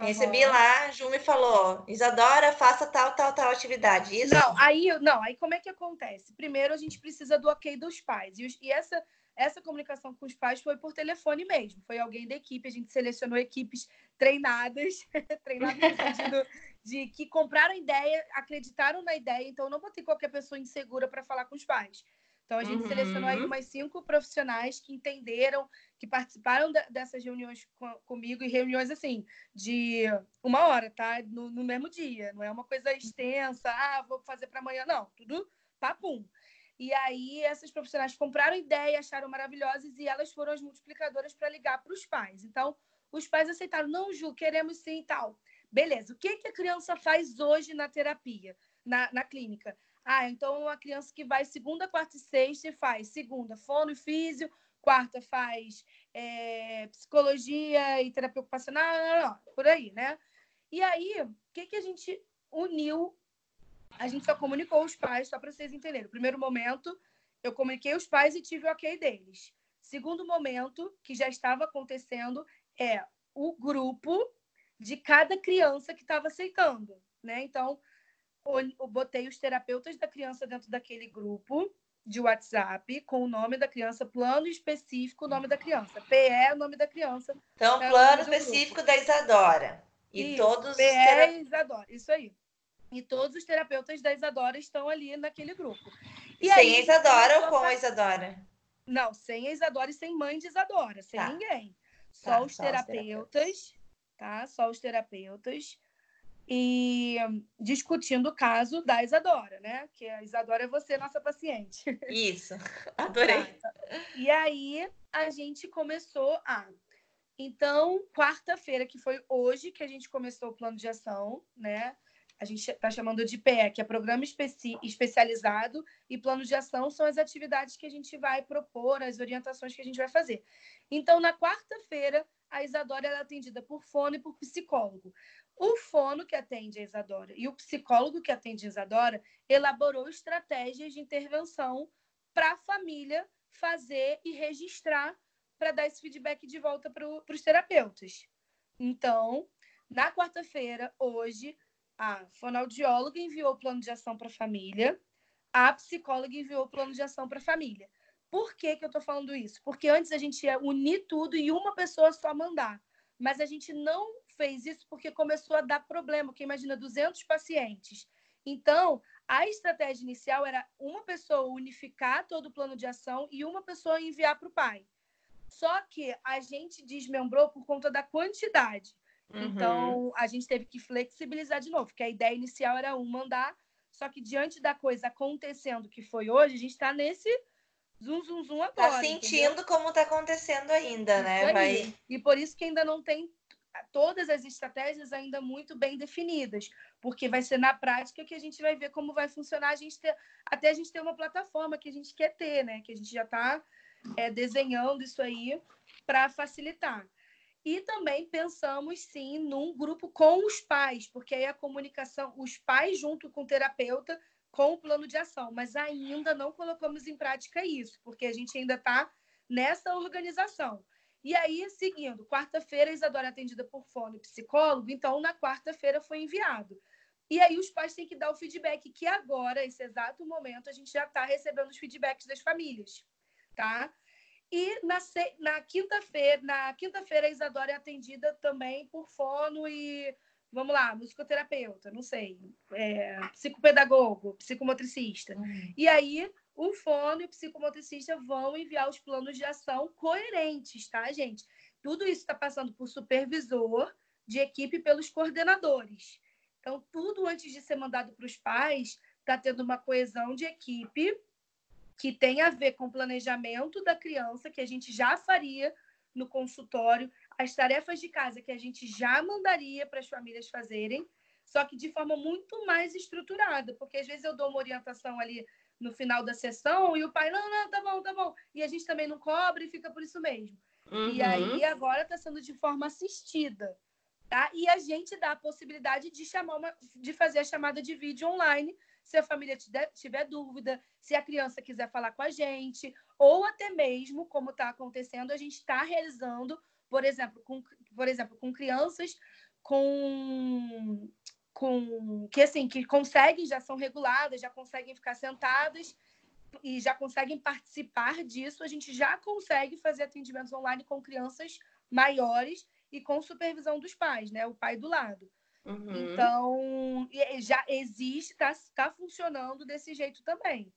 Uhum. Recebi lá, Ju me falou, Isadora, faça tal, tal, tal atividade. Isso? Não, aí, não, aí como é que acontece? Primeiro a gente precisa do ok dos pais. E, e essa essa comunicação com os pais foi por telefone mesmo. Foi alguém da equipe, a gente selecionou equipes treinadas, treinadas no sentido de que compraram a ideia, acreditaram na ideia, então não botei qualquer pessoa insegura para falar com os pais. Então a gente uhum. selecionou aí umas cinco profissionais que entenderam, que participaram dessas reuniões com, comigo, e reuniões assim, de uma hora, tá? No, no mesmo dia. Não é uma coisa extensa, ah, vou fazer para amanhã, não. Tudo papum. E aí essas profissionais compraram ideia, acharam maravilhosas e elas foram as multiplicadoras para ligar para os pais. Então, os pais aceitaram, não, Ju, queremos sim e tal. Beleza, o que, que a criança faz hoje na terapia, na, na clínica? Ah, então uma criança que vai segunda, quarta e sexta e faz segunda, fono e físio, quarta faz é, psicologia e terapia ocupacional, não, não, por aí, né? E aí, o que, que a gente uniu a gente só comunicou os pais, só para vocês entenderem. primeiro momento, eu comuniquei os pais e tive o ok deles. Segundo momento, que já estava acontecendo, é o grupo de cada criança que estava aceitando, né? Então, eu botei os terapeutas da criança dentro daquele grupo de WhatsApp com o nome da criança, plano específico, o nome da criança. PE é o nome da criança. Então, plano específico da Isadora. E isso, todos PE os Isadora, isso aí. E todos os terapeutas da Isadora estão ali naquele grupo. E sem aí, a Isadora ou com a Isadora? Não, sem a Isadora e sem mãe de Isadora, sem tá. ninguém. Só tá, os só terapeutas, os terapeutas tá? Só os terapeutas. E discutindo o caso da Isadora, né? Que a Isadora é você, nossa paciente. Isso, adorei. Tá. E aí a gente começou a. Então, quarta-feira, que foi hoje que a gente começou o plano de ação, né? A gente está chamando de PE, que é Programa Especi Especializado, e Plano de Ação são as atividades que a gente vai propor, as orientações que a gente vai fazer. Então, na quarta-feira, a Isadora é atendida por fono e por psicólogo. O fono que atende a Isadora e o psicólogo que atende a Isadora elaborou estratégias de intervenção para a família fazer e registrar para dar esse feedback de volta para os terapeutas. Então, na quarta-feira, hoje, a fonoaudióloga enviou o plano de ação para a família, a psicóloga enviou o plano de ação para a família. Por que, que eu estou falando isso? Porque antes a gente ia unir tudo e uma pessoa só mandar. Mas a gente não fez isso porque começou a dar problema, porque imagina 200 pacientes. Então, a estratégia inicial era uma pessoa unificar todo o plano de ação e uma pessoa enviar para o pai. Só que a gente desmembrou por conta da quantidade. Uhum. Então, a gente teve que flexibilizar de novo, porque a ideia inicial era um mandar, só que diante da coisa acontecendo que foi hoje, a gente está nesse zum, zum, zum tá agora. Tá sentindo entendeu? como está acontecendo ainda, isso né? Vai... E por isso que ainda não tem todas as estratégias ainda muito bem definidas, porque vai ser na prática que a gente vai ver como vai funcionar, a gente ter, até a gente ter uma plataforma que a gente quer ter, né? Que a gente já está é, desenhando isso aí para facilitar. E também pensamos, sim, num grupo com os pais, porque aí a comunicação, os pais junto com o terapeuta, com o plano de ação, mas ainda não colocamos em prática isso, porque a gente ainda está nessa organização. E aí, seguindo, quarta-feira, Isadora é atendida por fone psicólogo, então na quarta-feira foi enviado. E aí os pais têm que dar o feedback, que agora, esse exato momento, a gente já está recebendo os feedbacks das famílias, tá? E na, na quinta-feira, na quinta-feira, a Isadora é atendida também por fono e, vamos lá, musicoterapeuta, não sei, é, psicopedagogo, psicomotricista. Uhum. E aí, o fono e o psicomotricista vão enviar os planos de ação coerentes, tá, gente? Tudo isso está passando por supervisor de equipe pelos coordenadores. Então, tudo antes de ser mandado para os pais, está tendo uma coesão de equipe que tem a ver com o planejamento da criança, que a gente já faria no consultório, as tarefas de casa que a gente já mandaria para as famílias fazerem, só que de forma muito mais estruturada, porque às vezes eu dou uma orientação ali no final da sessão e o pai, não, não, tá bom, tá bom. E a gente também não cobra e fica por isso mesmo. Uhum. E aí agora está sendo de forma assistida. Tá? E a gente dá a possibilidade de chamar uma, de fazer a chamada de vídeo online se a família tiver dúvida, se a criança quiser falar com a gente, ou até mesmo, como está acontecendo, a gente está realizando, por exemplo, com, por exemplo, com crianças com, com que assim que conseguem, já são reguladas, já conseguem ficar sentadas e já conseguem participar disso, a gente já consegue fazer atendimentos online com crianças maiores e com supervisão dos pais, né? O pai do lado. Uhum. Então, já existe, está tá funcionando desse jeito também.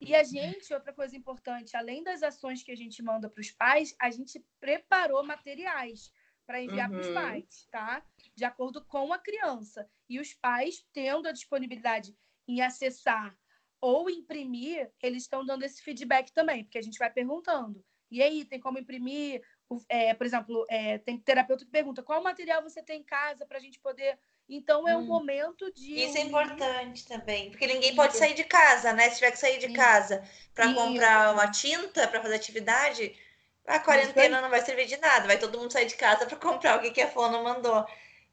E a gente, outra coisa importante, além das ações que a gente manda para os pais, a gente preparou materiais para enviar uhum. para os pais, tá? De acordo com a criança. E os pais, tendo a disponibilidade em acessar ou imprimir, eles estão dando esse feedback também, porque a gente vai perguntando. E aí, tem como imprimir? É, por exemplo, é, tem terapeuta que pergunta qual material você tem em casa para a gente poder. Então é um hum. momento de. Isso é importante também, porque ninguém pode sair de casa, né? Se tiver que sair de casa para comprar uma tinta para fazer atividade, a quarentena não vai servir de nada. Vai todo mundo sair de casa para comprar o que, que a Fono mandou.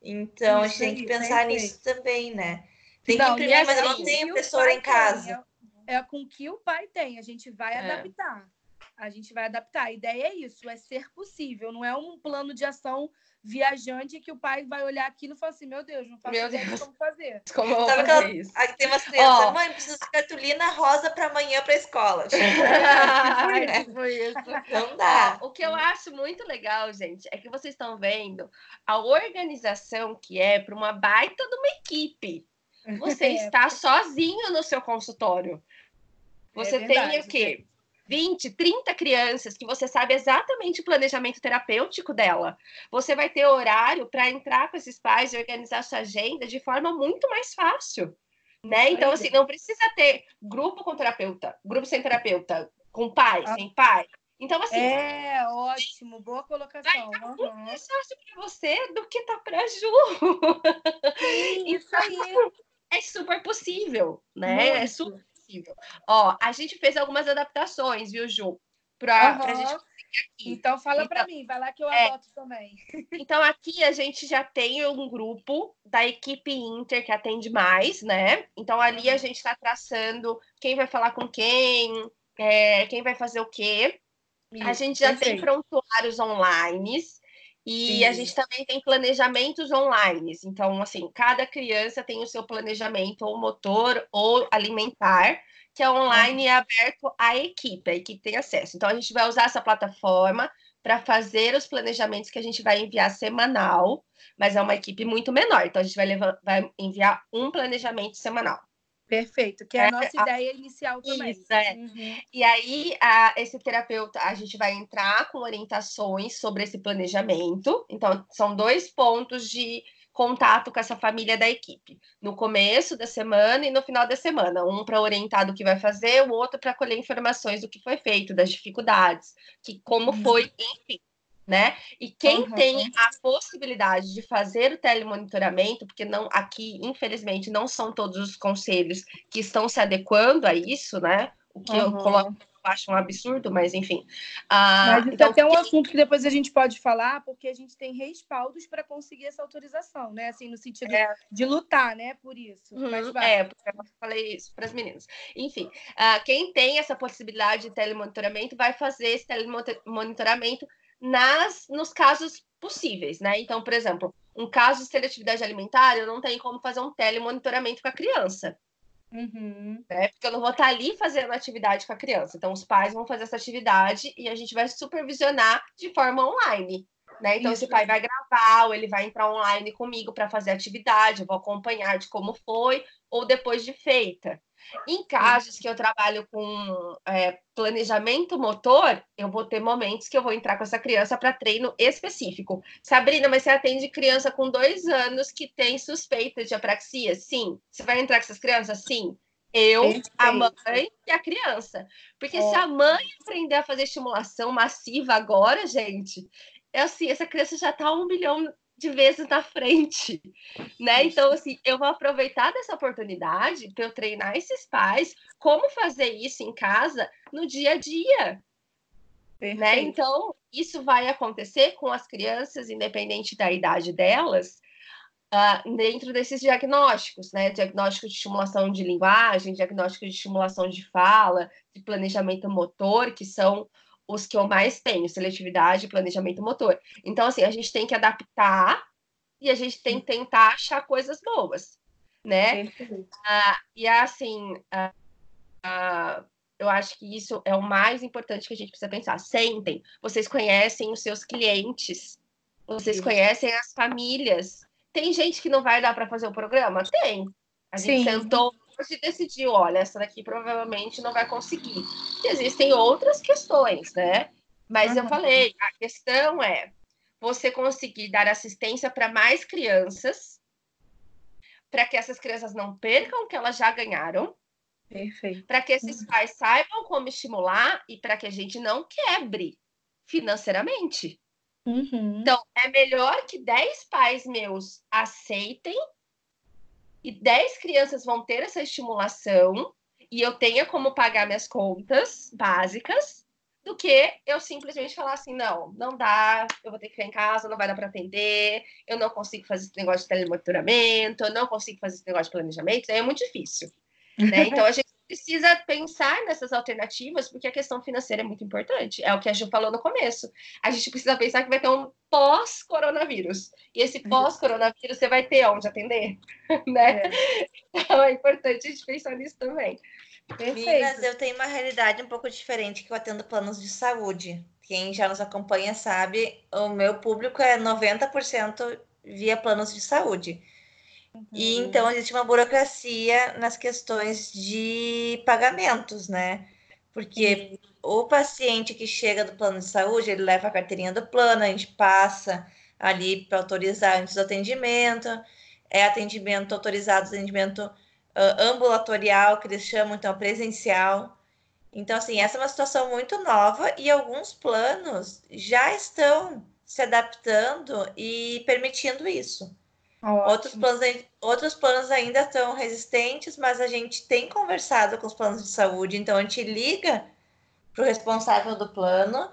Então Isso a gente tem que pensar nisso também, né? Tem não, que imprimir, mas eu não assim, tenho impressora em casa. é, é com o que o pai tem, a gente vai é. adaptar a gente vai adaptar. A ideia é isso, é ser possível, não é um plano de ação viajante que o pai vai olhar aquilo e falar assim, meu Deus, não faço meu ideia Deus. como fazer. Como eu Sabe aquela... isso? Aí tem uma criança, oh. mãe, preciso de cartolina rosa para amanhã para a escola. Ai, foi isso. Não dá. o que eu acho muito legal, gente, é que vocês estão vendo a organização que é para uma baita de uma equipe. Você é. está sozinho no seu consultório. Você é tem o quê? 20, 30 crianças que você sabe exatamente o planejamento terapêutico dela. Você vai ter horário para entrar com esses pais e organizar sua agenda de forma muito mais fácil. Né? Então, assim, não precisa ter grupo com terapeuta, grupo sem terapeuta, com pai, ah. sem pai. Então, assim. É, ótimo, boa colocação. Vai uhum. muito mais fácil para você do que tá para Ju. Isso aí. É super possível, né? Muito. É super possível. Ó, a gente fez algumas adaptações, viu, Ju? Para uhum. a gente então fala então, para mim, vai lá que eu é, adoto também. Então aqui a gente já tem um grupo da equipe Inter que atende mais, né? Então ali a gente está traçando quem vai falar com quem, é, quem vai fazer o quê. Isso, a gente já perfeito. tem prontuários online e Sim. a gente também tem planejamentos online. Então, assim, cada criança tem o seu planejamento ou motor ou alimentar, que é online e é aberto à equipe, a equipe tem acesso. Então, a gente vai usar essa plataforma para fazer os planejamentos que a gente vai enviar semanal, mas é uma equipe muito menor. Então, a gente vai, levar, vai enviar um planejamento semanal. Perfeito, que é a é, nossa a... ideia inicial também. Isso, é. Uhum. E aí, a, esse terapeuta, a gente vai entrar com orientações sobre esse planejamento. Então, são dois pontos de contato com essa família da equipe. No começo da semana e no final da semana. Um para orientar do que vai fazer, o outro para colher informações do que foi feito, das dificuldades, que como uhum. foi, enfim né? E quem uhum. tem a possibilidade de fazer o telemonitoramento, porque não aqui, infelizmente, não são todos os conselhos que estão se adequando a isso, né? O que uhum. eu coloco acho um absurdo, mas enfim. Ah, mas isso então, é até um assunto que depois a gente pode falar, porque a gente tem respaldos para conseguir essa autorização, né? Assim, no sentido é. de lutar, né? Por isso. Uhum, é, porque eu falei isso para as meninas. Enfim, uh, quem tem essa possibilidade de telemonitoramento vai fazer esse telemonitoramento nas, nos casos possíveis, né? Então, por exemplo, um caso de seletividade alimentar, eu não tenho como fazer um telemonitoramento com a criança. Uhum. Né? Porque eu não vou estar ali fazendo atividade com a criança. Então, os pais vão fazer essa atividade e a gente vai supervisionar de forma online. Né? Então, Isso. esse pai vai gravar, ou ele vai entrar online comigo para fazer atividade, eu vou acompanhar de como foi, ou depois de feita. Em casos que eu trabalho com é, planejamento motor, eu vou ter momentos que eu vou entrar com essa criança para treino específico. Sabrina, mas você atende criança com dois anos que tem suspeita de apraxia? Sim. Você vai entrar com essas crianças? Sim. Eu, Perfeito. a mãe e a criança. Porque é. se a mãe aprender a fazer estimulação massiva agora, gente, é assim, essa criança já está um milhão de vezes na frente, né? Então, assim, eu vou aproveitar dessa oportunidade para eu treinar esses pais como fazer isso em casa no dia a dia, né? Então, isso vai acontecer com as crianças, independente da idade delas, uh, dentro desses diagnósticos, né? Diagnóstico de estimulação de linguagem, diagnóstico de estimulação de fala, de planejamento motor, que são os que eu mais tenho, seletividade e planejamento motor. Então, assim, a gente tem que adaptar e a gente tem que tentar achar coisas boas, né? Ah, e assim, ah, ah, eu acho que isso é o mais importante que a gente precisa pensar. Sentem, vocês conhecem os seus clientes, vocês Sim. conhecem as famílias. Tem gente que não vai dar para fazer o programa? Tem. A gente Sim. sentou hoje decidiu, olha, essa daqui provavelmente não vai conseguir. E existem outras questões, né? Mas uhum. eu falei, a questão é você conseguir dar assistência para mais crianças, para que essas crianças não percam o que elas já ganharam. Perfeito. Para que esses uhum. pais saibam como estimular e para que a gente não quebre financeiramente. Uhum. Então, é melhor que 10 pais meus aceitem e 10 crianças vão ter essa estimulação e eu tenha como pagar minhas contas básicas, do que eu simplesmente falar assim, não, não dá, eu vou ter que ficar em casa, não vai dar para atender, eu não consigo fazer esse negócio de telemonitoramento, eu não consigo fazer esse negócio de planejamento, aí é muito difícil. Né? Então a gente precisa pensar nessas alternativas, porque a questão financeira é muito importante. É o que a Ju falou no começo. A gente precisa pensar que vai ter um pós-coronavírus. E esse uhum. pós-coronavírus você vai ter onde atender, né? É. Então é importante a gente pensar nisso também. Meninas, eu tenho uma realidade um pouco diferente que eu atendo planos de saúde. Quem já nos acompanha sabe, o meu público é 90% via planos de saúde. Uhum. E então existe uma burocracia nas questões de pagamentos, né? Porque o paciente que chega do plano de saúde, ele leva a carteirinha do plano, a gente passa ali para autorizar antes do atendimento, é atendimento autorizado, atendimento uh, ambulatorial, que eles chamam, então, presencial. Então, assim, essa é uma situação muito nova e alguns planos já estão se adaptando e permitindo isso. Outros planos, outros planos ainda estão resistentes, mas a gente tem conversado com os planos de saúde, então a gente liga para o responsável do plano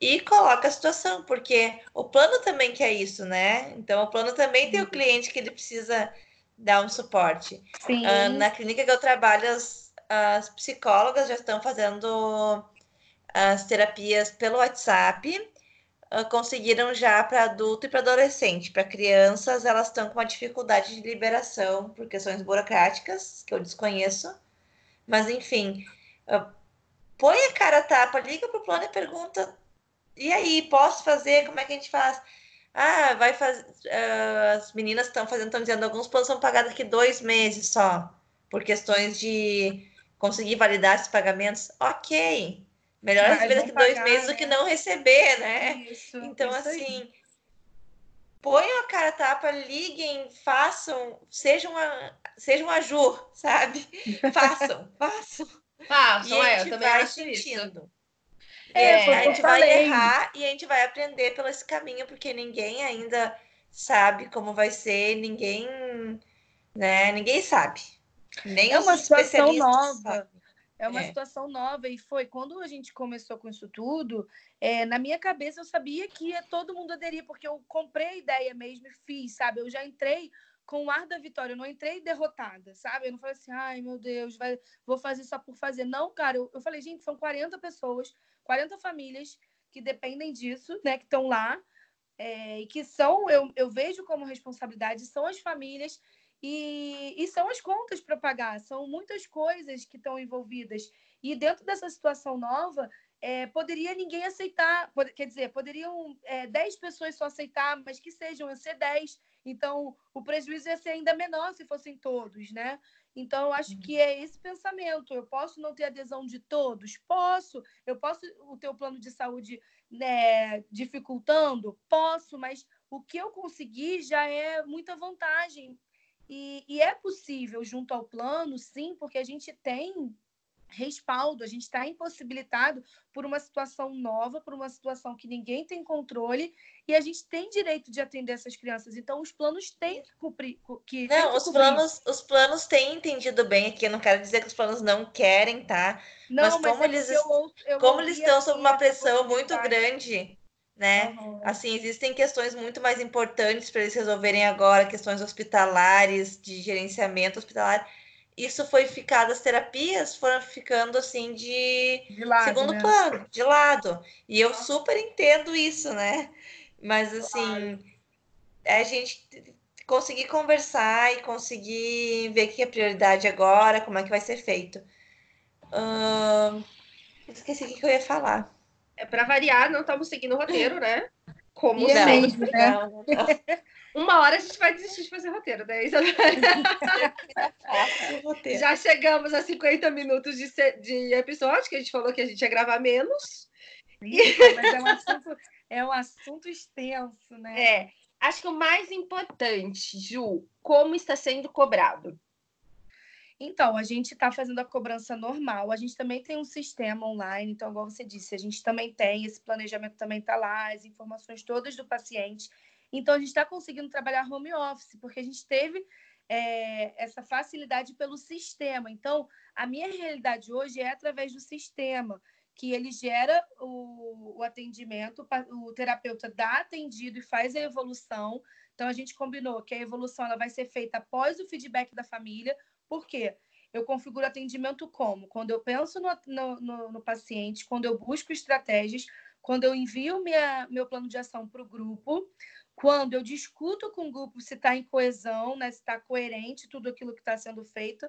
e coloca a situação, porque o plano também quer isso, né? Então o plano também tem o cliente que ele precisa dar um suporte. Uh, na clínica que eu trabalho, as, as psicólogas já estão fazendo as terapias pelo WhatsApp uh, conseguiram já para adulto e para adolescente. Para crianças, elas estão com uma dificuldade de liberação por questões burocráticas, que eu desconheço. Mas, enfim, uh, põe a cara a tapa, liga para o plano e pergunta: e aí, posso fazer? Como é que a gente faz? Ah, vai fazer. Uh, as meninas estão fazendo, estão dizendo, alguns planos são pagados aqui dois meses só, por questões de conseguir validar esses pagamentos. Ok, Melhor ah, receber daqui dois meses né? do que não receber, né? Isso, então, isso assim, aí. ponham a cara tapa, liguem, façam, sejam a, sejam a Ju, sabe? façam, façam. Façam, é, eu também acho sentindo. isso. É, a gente vai errar e a gente vai aprender pelo esse caminho, porque ninguém ainda sabe como vai ser, ninguém, né? Ninguém sabe. Nem é uma situação nova. Sabem. É uma é. situação nova e foi quando a gente começou com isso tudo, é, na minha cabeça eu sabia que ia todo mundo aderir, porque eu comprei a ideia mesmo e fiz, sabe? Eu já entrei com o ar da vitória, eu não entrei derrotada, sabe? Eu não falei assim, ai meu Deus, vai, vou fazer só por fazer. Não, cara, eu, eu falei, gente, são 40 pessoas, 40 famílias que dependem disso, né? Que estão lá, é, e que são, eu, eu vejo como responsabilidade, são as famílias e, e são as contas para pagar, são muitas coisas que estão envolvidas. E dentro dessa situação nova, é, poderia ninguém aceitar, quer dizer, poderiam é, 10 pessoas só aceitar, mas que sejam, ia ser 10. Então, o prejuízo ia ser ainda menor se fossem todos, né? Então, eu acho que é esse pensamento. Eu posso não ter adesão de todos? Posso. Eu posso o teu plano de saúde né, dificultando? Posso, mas o que eu conseguir já é muita vantagem e, e é possível, junto ao plano, sim, porque a gente tem respaldo, a gente está impossibilitado por uma situação nova, por uma situação que ninguém tem controle e a gente tem direito de atender essas crianças. Então os planos têm que cumprir. Que, não, que os planos, os planos têm entendido bem aqui. Eu não quero dizer que os planos não querem, tá? Não, mas como mas é eles, eu, eu como eles estão sob uma pressão muito grande né? Uhum. Assim, existem questões muito mais importantes para eles resolverem agora, questões hospitalares, de gerenciamento hospitalar. Isso foi ficado, as terapias foram ficando assim de, de lado, segundo né? plano, de lado. E eu super entendo isso, né? Mas assim, é a gente conseguir conversar e conseguir ver o que é prioridade agora, como é que vai ser feito. Uh, esqueci o que eu ia falar. É, para variar, não estamos seguindo o roteiro, né? Como é sempre. Né? Uma hora a gente vai desistir de fazer roteiro, né? Já chegamos a 50 minutos de, de episódio, que a gente falou que a gente ia gravar menos. Isso, mas é um, assunto, é um assunto extenso, né? É. Acho que o mais importante, Ju, como está sendo cobrado? Então, a gente está fazendo a cobrança normal. A gente também tem um sistema online. Então, igual você disse, a gente também tem, esse planejamento também está lá, as informações todas do paciente. Então, a gente está conseguindo trabalhar home office, porque a gente teve é, essa facilidade pelo sistema. Então, a minha realidade hoje é através do sistema, que ele gera o, o atendimento, o terapeuta dá atendido e faz a evolução. Então, a gente combinou que a evolução ela vai ser feita após o feedback da família, por quê? Eu configuro atendimento como? Quando eu penso no, no, no, no paciente, quando eu busco estratégias, quando eu envio minha, meu plano de ação para o grupo, quando eu discuto com o grupo se está em coesão, né, se está coerente tudo aquilo que está sendo feito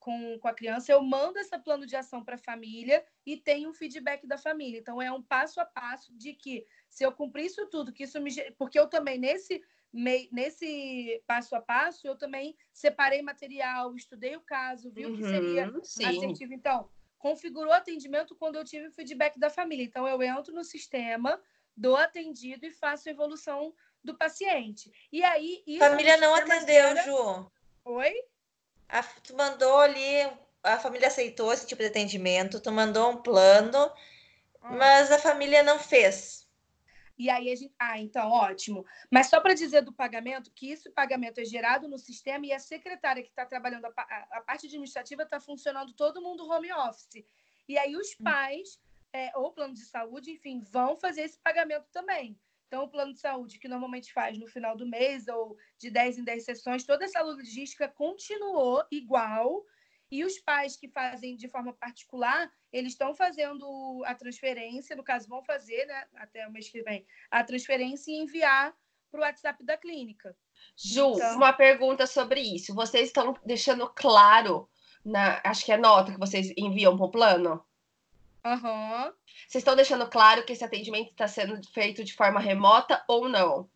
com, com a criança, eu mando esse plano de ação para a família e tenho um feedback da família. Então, é um passo a passo de que se eu cumprir isso tudo, que isso me. Porque eu também, nesse nesse passo a passo, eu também separei material, estudei o caso, vi uhum, o que seria uhum, sim. assertivo. Então, configurou atendimento quando eu tive o feedback da família. Então, eu entro no sistema, dou atendido e faço a evolução do paciente. E aí. família não atendeu, Ju. Oi? A, tu mandou ali, a família aceitou esse tipo de atendimento, tu mandou um plano, hum. mas a família não fez. E aí a gente. Ah, então, ótimo. Mas só para dizer do pagamento, que esse pagamento é gerado no sistema e a secretária que está trabalhando, a, a, a, parte administrativa está funcionando todo mundo home office. E aí os hum. pais, é, ou plano de saúde, enfim, vão fazer esse pagamento também. Então, o plano de saúde, que normalmente faz no final do mês ou de 10 em 10 sessões, toda essa logística continuou igual. E os pais que fazem de forma particular, eles estão fazendo a transferência, no caso, vão fazer, né, até o mês que vem, a transferência e enviar para o WhatsApp da clínica. Ju, então... uma pergunta sobre isso. Vocês estão deixando claro, na, acho que é nota que vocês enviam para o plano? Uhum. Vocês estão deixando claro que esse atendimento está sendo feito de forma remota ou não?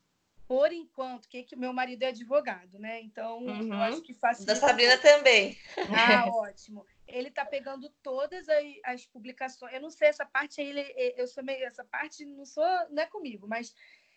Por enquanto, que, que meu marido é advogado, né? Então, uhum. eu acho que faz. Da Sabrina também. Ah, ótimo. Ele está pegando todas as, as, publicações. Eu não sei essa parte aí, eu sou meio essa parte não sou, não é comigo, mas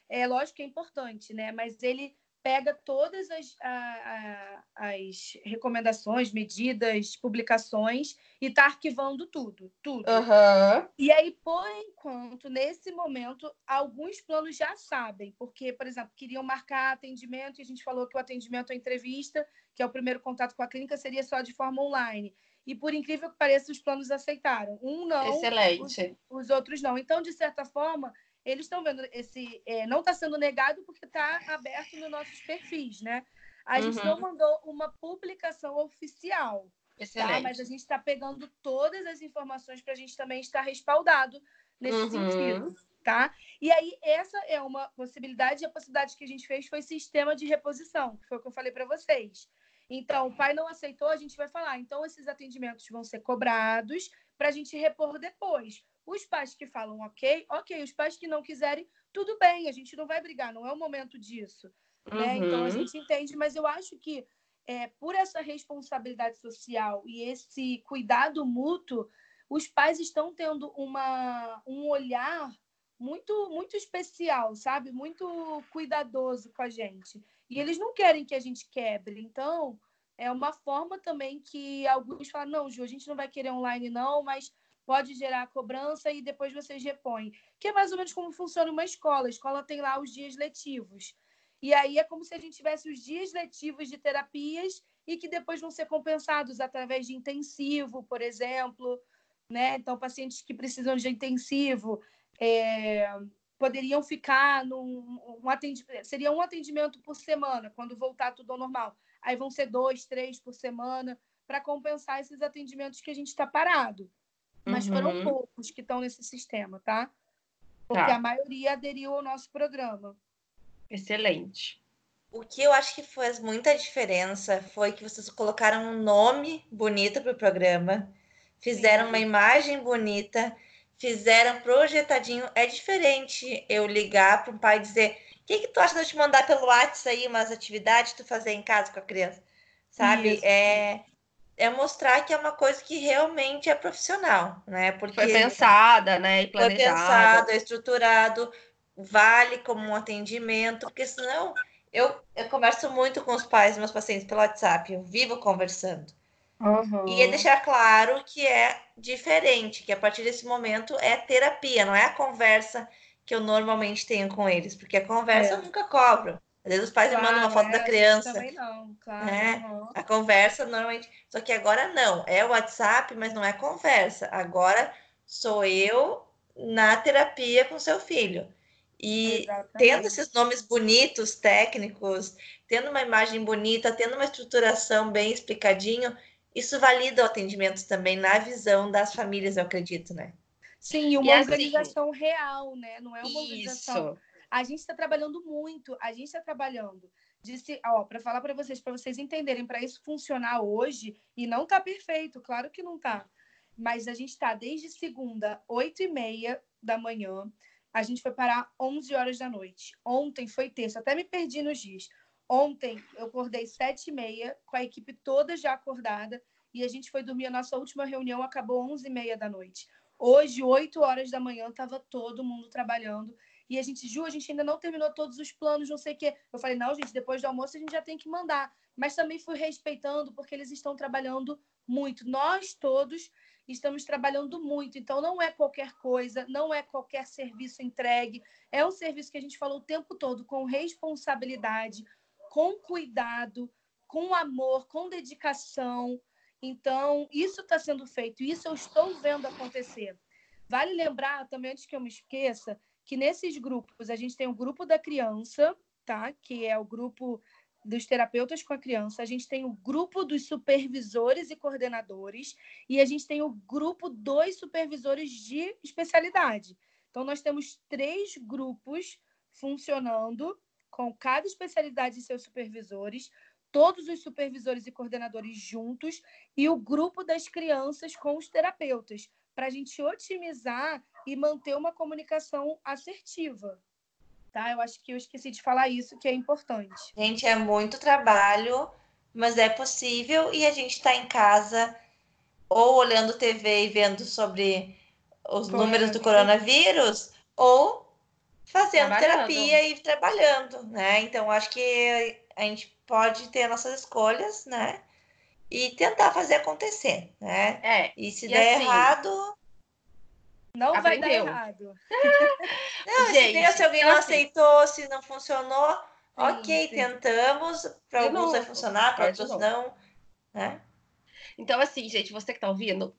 é lógico que é importante, né? Mas ele pega todas as, a, a, as recomendações, medidas, publicações e está arquivando tudo, tudo. Uhum. E aí, por enquanto, nesse momento, alguns planos já sabem, porque, por exemplo, queriam marcar atendimento e a gente falou que o atendimento à entrevista, que é o primeiro contato com a clínica, seria só de forma online. E por incrível que pareça, os planos aceitaram. Um não, Excelente. Os, os outros não. Então, de certa forma, eles estão vendo esse. É, não está sendo negado porque está aberto nos nossos perfis, né? A gente uhum. não mandou uma publicação oficial. Tá? Excelente. Tá? Mas a gente está pegando todas as informações para a gente também estar respaldado nesse uhum. sentido. Tá? E aí, essa é uma possibilidade, e a possibilidade que a gente fez foi sistema de reposição, que foi o que eu falei para vocês. Então, o pai não aceitou, a gente vai falar. Então, esses atendimentos vão ser cobrados para a gente repor depois. Os pais que falam ok, ok. Os pais que não quiserem, tudo bem, a gente não vai brigar, não é o momento disso. Uhum. Né? Então a uhum. gente entende, mas eu acho que é, por essa responsabilidade social e esse cuidado mútuo, os pais estão tendo uma, um olhar muito muito especial, sabe? Muito cuidadoso com a gente. E eles não querem que a gente quebre. Então, é uma forma também que alguns falam: não, Ju, a gente não vai querer online, não, mas pode gerar cobrança e depois vocês repõem. Que é mais ou menos como funciona uma escola. A escola tem lá os dias letivos. E aí é como se a gente tivesse os dias letivos de terapias e que depois vão ser compensados através de intensivo, por exemplo. Né? Então, pacientes que precisam de intensivo é, poderiam ficar num um atendimento, seria um atendimento por semana, quando voltar tudo ao normal. Aí vão ser dois, três por semana, para compensar esses atendimentos que a gente está parado. Mas uhum. foram poucos que estão nesse sistema, tá? Porque tá. a maioria aderiu ao nosso programa. Excelente. O que eu acho que fez muita diferença foi que vocês colocaram um nome bonito para o programa, fizeram Sim. uma imagem bonita, fizeram projetadinho. É diferente eu ligar para um pai e dizer: o que, que tu acha de eu te mandar pelo WhatsApp aí umas atividades tu fazer em casa com a criança? Sabe? Isso. É, é mostrar que é uma coisa que realmente é profissional, né? Porque foi pensada, né? E planejada. Foi pensado, é estruturado, vale como um atendimento, porque senão eu, eu converso muito com os pais dos meus pacientes pelo WhatsApp, eu vivo conversando. Uhum. E é deixar claro que é diferente, que a partir desse momento é terapia, não é a conversa que eu normalmente tenho com eles, porque a conversa é. eu nunca cobro. Às vezes os pais claro, me mandam uma foto é, da criança. Também não, claro. Né? Uhum. A conversa normalmente. Só que agora não. É o WhatsApp, mas não é conversa. Agora sou eu na terapia com seu filho. E Exatamente. tendo esses nomes bonitos, técnicos, tendo uma imagem bonita, tendo uma estruturação bem explicadinho, isso valida o atendimento também na visão das famílias, eu acredito, né? Sim, uma e assim organização assim, real, né? Não é uma organização. A gente está trabalhando muito, a gente está trabalhando. Disse, ó, para falar para vocês, para vocês entenderem, para isso funcionar hoje, e não está perfeito, claro que não está. Mas a gente está desde segunda, 8 e meia da manhã, a gente foi parar 11 horas da noite. Ontem foi terça, até me perdi nos dias. Ontem eu acordei sete e meia, com a equipe toda já acordada, e a gente foi dormir. A nossa última reunião acabou 11h30 da noite. Hoje, 8 horas da manhã, estava todo mundo trabalhando. E a gente, Ju, a gente ainda não terminou todos os planos, não sei o quê. Eu falei, não, gente, depois do almoço a gente já tem que mandar. Mas também fui respeitando, porque eles estão trabalhando muito. Nós todos estamos trabalhando muito. Então, não é qualquer coisa, não é qualquer serviço entregue. É um serviço que a gente falou o tempo todo, com responsabilidade, com cuidado, com amor, com dedicação. Então, isso está sendo feito, isso eu estou vendo acontecer. Vale lembrar também, antes que eu me esqueça, que nesses grupos a gente tem o grupo da criança, tá? Que é o grupo dos terapeutas com a criança, a gente tem o grupo dos supervisores e coordenadores e a gente tem o grupo dos supervisores de especialidade. Então nós temos três grupos funcionando com cada especialidade e seus supervisores, todos os supervisores e coordenadores juntos e o grupo das crianças com os terapeutas, para a gente otimizar e manter uma comunicação assertiva. Tá? Eu acho que eu esqueci de falar isso, que é importante. Gente, é muito trabalho, mas é possível e a gente está em casa ou olhando TV e vendo sobre os números do coronavírus ou fazendo terapia e trabalhando, né? Então acho que a gente pode ter nossas escolhas, né? E tentar fazer acontecer, né? É. E se e der assim, errado, não Aprendeu. vai dar errado. não, Gente, se, alguém não assim, aceitou, se não funcionou, sim, ok, sim. tentamos. Para alguns novo. vai funcionar, para outros não. Né? Então, assim, gente, você que está ouvindo,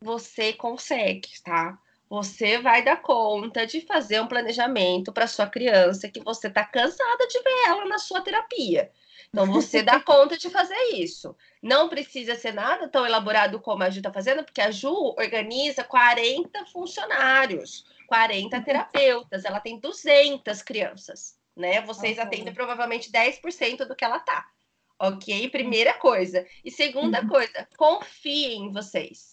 você consegue, tá? Você vai dar conta de fazer um planejamento para sua criança que você está cansada de ver ela na sua terapia. Então, você dá conta de fazer isso. Não precisa ser nada tão elaborado como a Ju está fazendo, porque a Ju organiza 40 funcionários, 40 uhum. terapeutas, ela tem 200 crianças, né? Vocês uhum. atendem provavelmente 10% do que ela tá. Ok? Primeira coisa. E segunda uhum. coisa, confiem em vocês.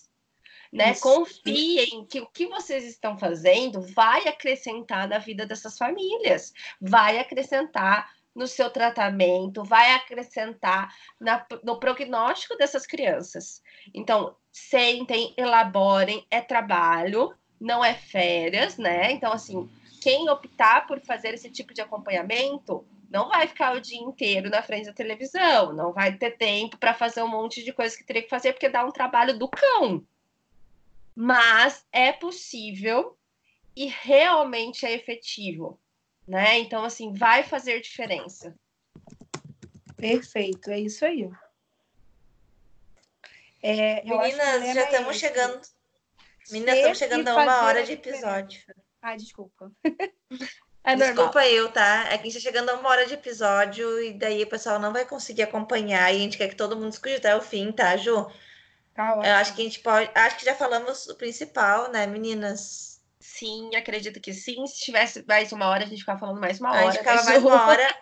Né? Confiem que o que vocês estão fazendo vai acrescentar na vida dessas famílias, vai acrescentar no seu tratamento, vai acrescentar na, no prognóstico dessas crianças. Então, sentem, elaborem, é trabalho, não é férias, né? Então, assim, quem optar por fazer esse tipo de acompanhamento não vai ficar o dia inteiro na frente da televisão, não vai ter tempo para fazer um monte de coisa que teria que fazer, porque dá um trabalho do cão. Mas é possível e realmente é efetivo né? Então, assim, vai fazer diferença. Perfeito, é isso aí. É, Meninas, já estamos é chegando. Meninas, estamos chegando a uma hora de episódio. Ah, desculpa. É Desculpa eu, tá? É que a gente tá chegando a uma hora de episódio e daí o pessoal não vai conseguir acompanhar e a gente quer que todo mundo escute até o fim, tá, Ju? Tá eu acho que a gente pode. Acho que já falamos o principal, né, meninas? Sim, acredito que sim. Se tivesse mais uma hora, a gente ficava falando mais uma hora. A gente ficava mais uma hora.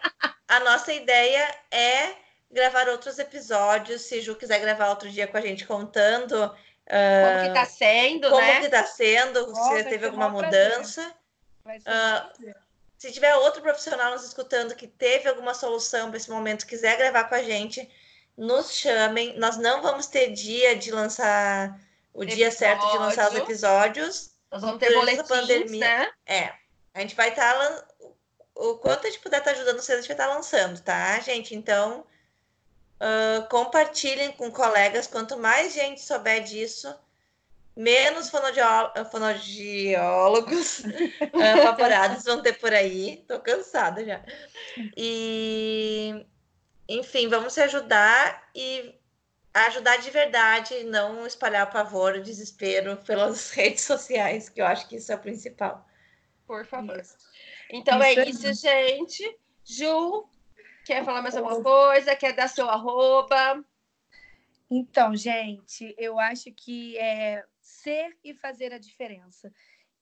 A nossa ideia é gravar outros episódios. Se Ju quiser gravar outro dia com a gente contando. Uh, como que tá sendo, como né? Como que tá sendo, Nossa, se teve alguma mudança. Uh, se tiver outro profissional nos escutando que teve alguma solução para esse momento, quiser gravar com a gente, nos chamem. Nós não vamos ter dia de lançar o Episódio. dia certo de lançar os episódios. Nós vamos ter boletins, pandemia, né? É. A gente vai estar tá o quanto a gente puder estar tá ajudando vocês, a gente vai estar tá lançando, tá, gente? Então, uh, compartilhem com colegas. Quanto mais gente souber disso, menos fonodiólogos apavorados vão ter por aí. Tô cansada já. E, enfim, vamos se ajudar e ajudar de verdade, não espalhar pavor, desespero pelas redes sociais, que eu acho que isso é o principal. Por favor. Isso. Então isso é isso, gente. Ju, quer falar mais alguma coisa? Quer dar seu arroba? Então, gente, eu acho que é ser e fazer a diferença.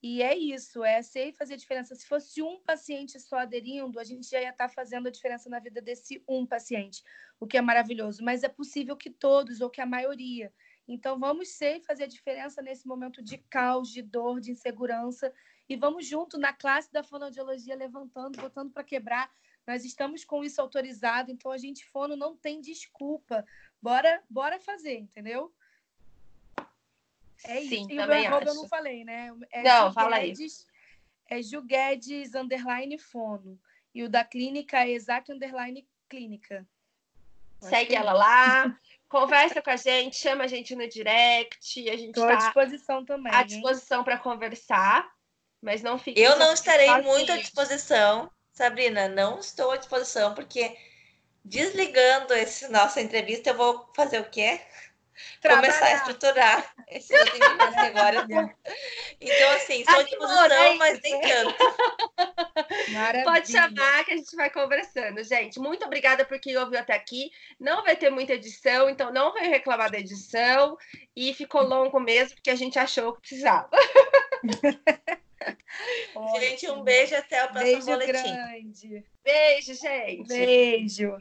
E é isso, é ser e fazer a diferença. Se fosse um paciente só aderindo, a gente já ia estar fazendo a diferença na vida desse um paciente, o que é maravilhoso. Mas é possível que todos, ou que a maioria. Então, vamos ser e fazer a diferença nesse momento de caos, de dor, de insegurança. E vamos junto na classe da fonoaudiologia, levantando, botando para quebrar. Nós estamos com isso autorizado, então a gente fono não tem desculpa bora, bora fazer, entendeu? É Sim, isso. E o também meu arroba eu acho. não falei, né? É Não, Ju fala aí. Guedes- É Juguedes underline fono. E o da clínica é Exact underline clínica. Segue é ela lá, conversa com a gente, chama a gente no direct, a gente Estou à está disposição também. à disposição para conversar, mas não fique Eu não estarei sozinhos. muito à disposição, Sabrina, não estou à disposição, porque desligando esse nossa entrevista, eu vou fazer o quê? Começar a Trabalhar. estruturar esses atendimentos agora. Então, assim, estou à Animou, disposição, mas nem tanto. Maravilha. Pode chamar que a gente vai conversando, gente. Muito obrigada por quem ouviu até aqui. Não vai ter muita edição, então não vai reclamar da edição. E ficou longo mesmo, porque a gente achou que precisava. Gente, um beijo até o próximo Beijo boletim. grande. Beijo, gente. Beijo.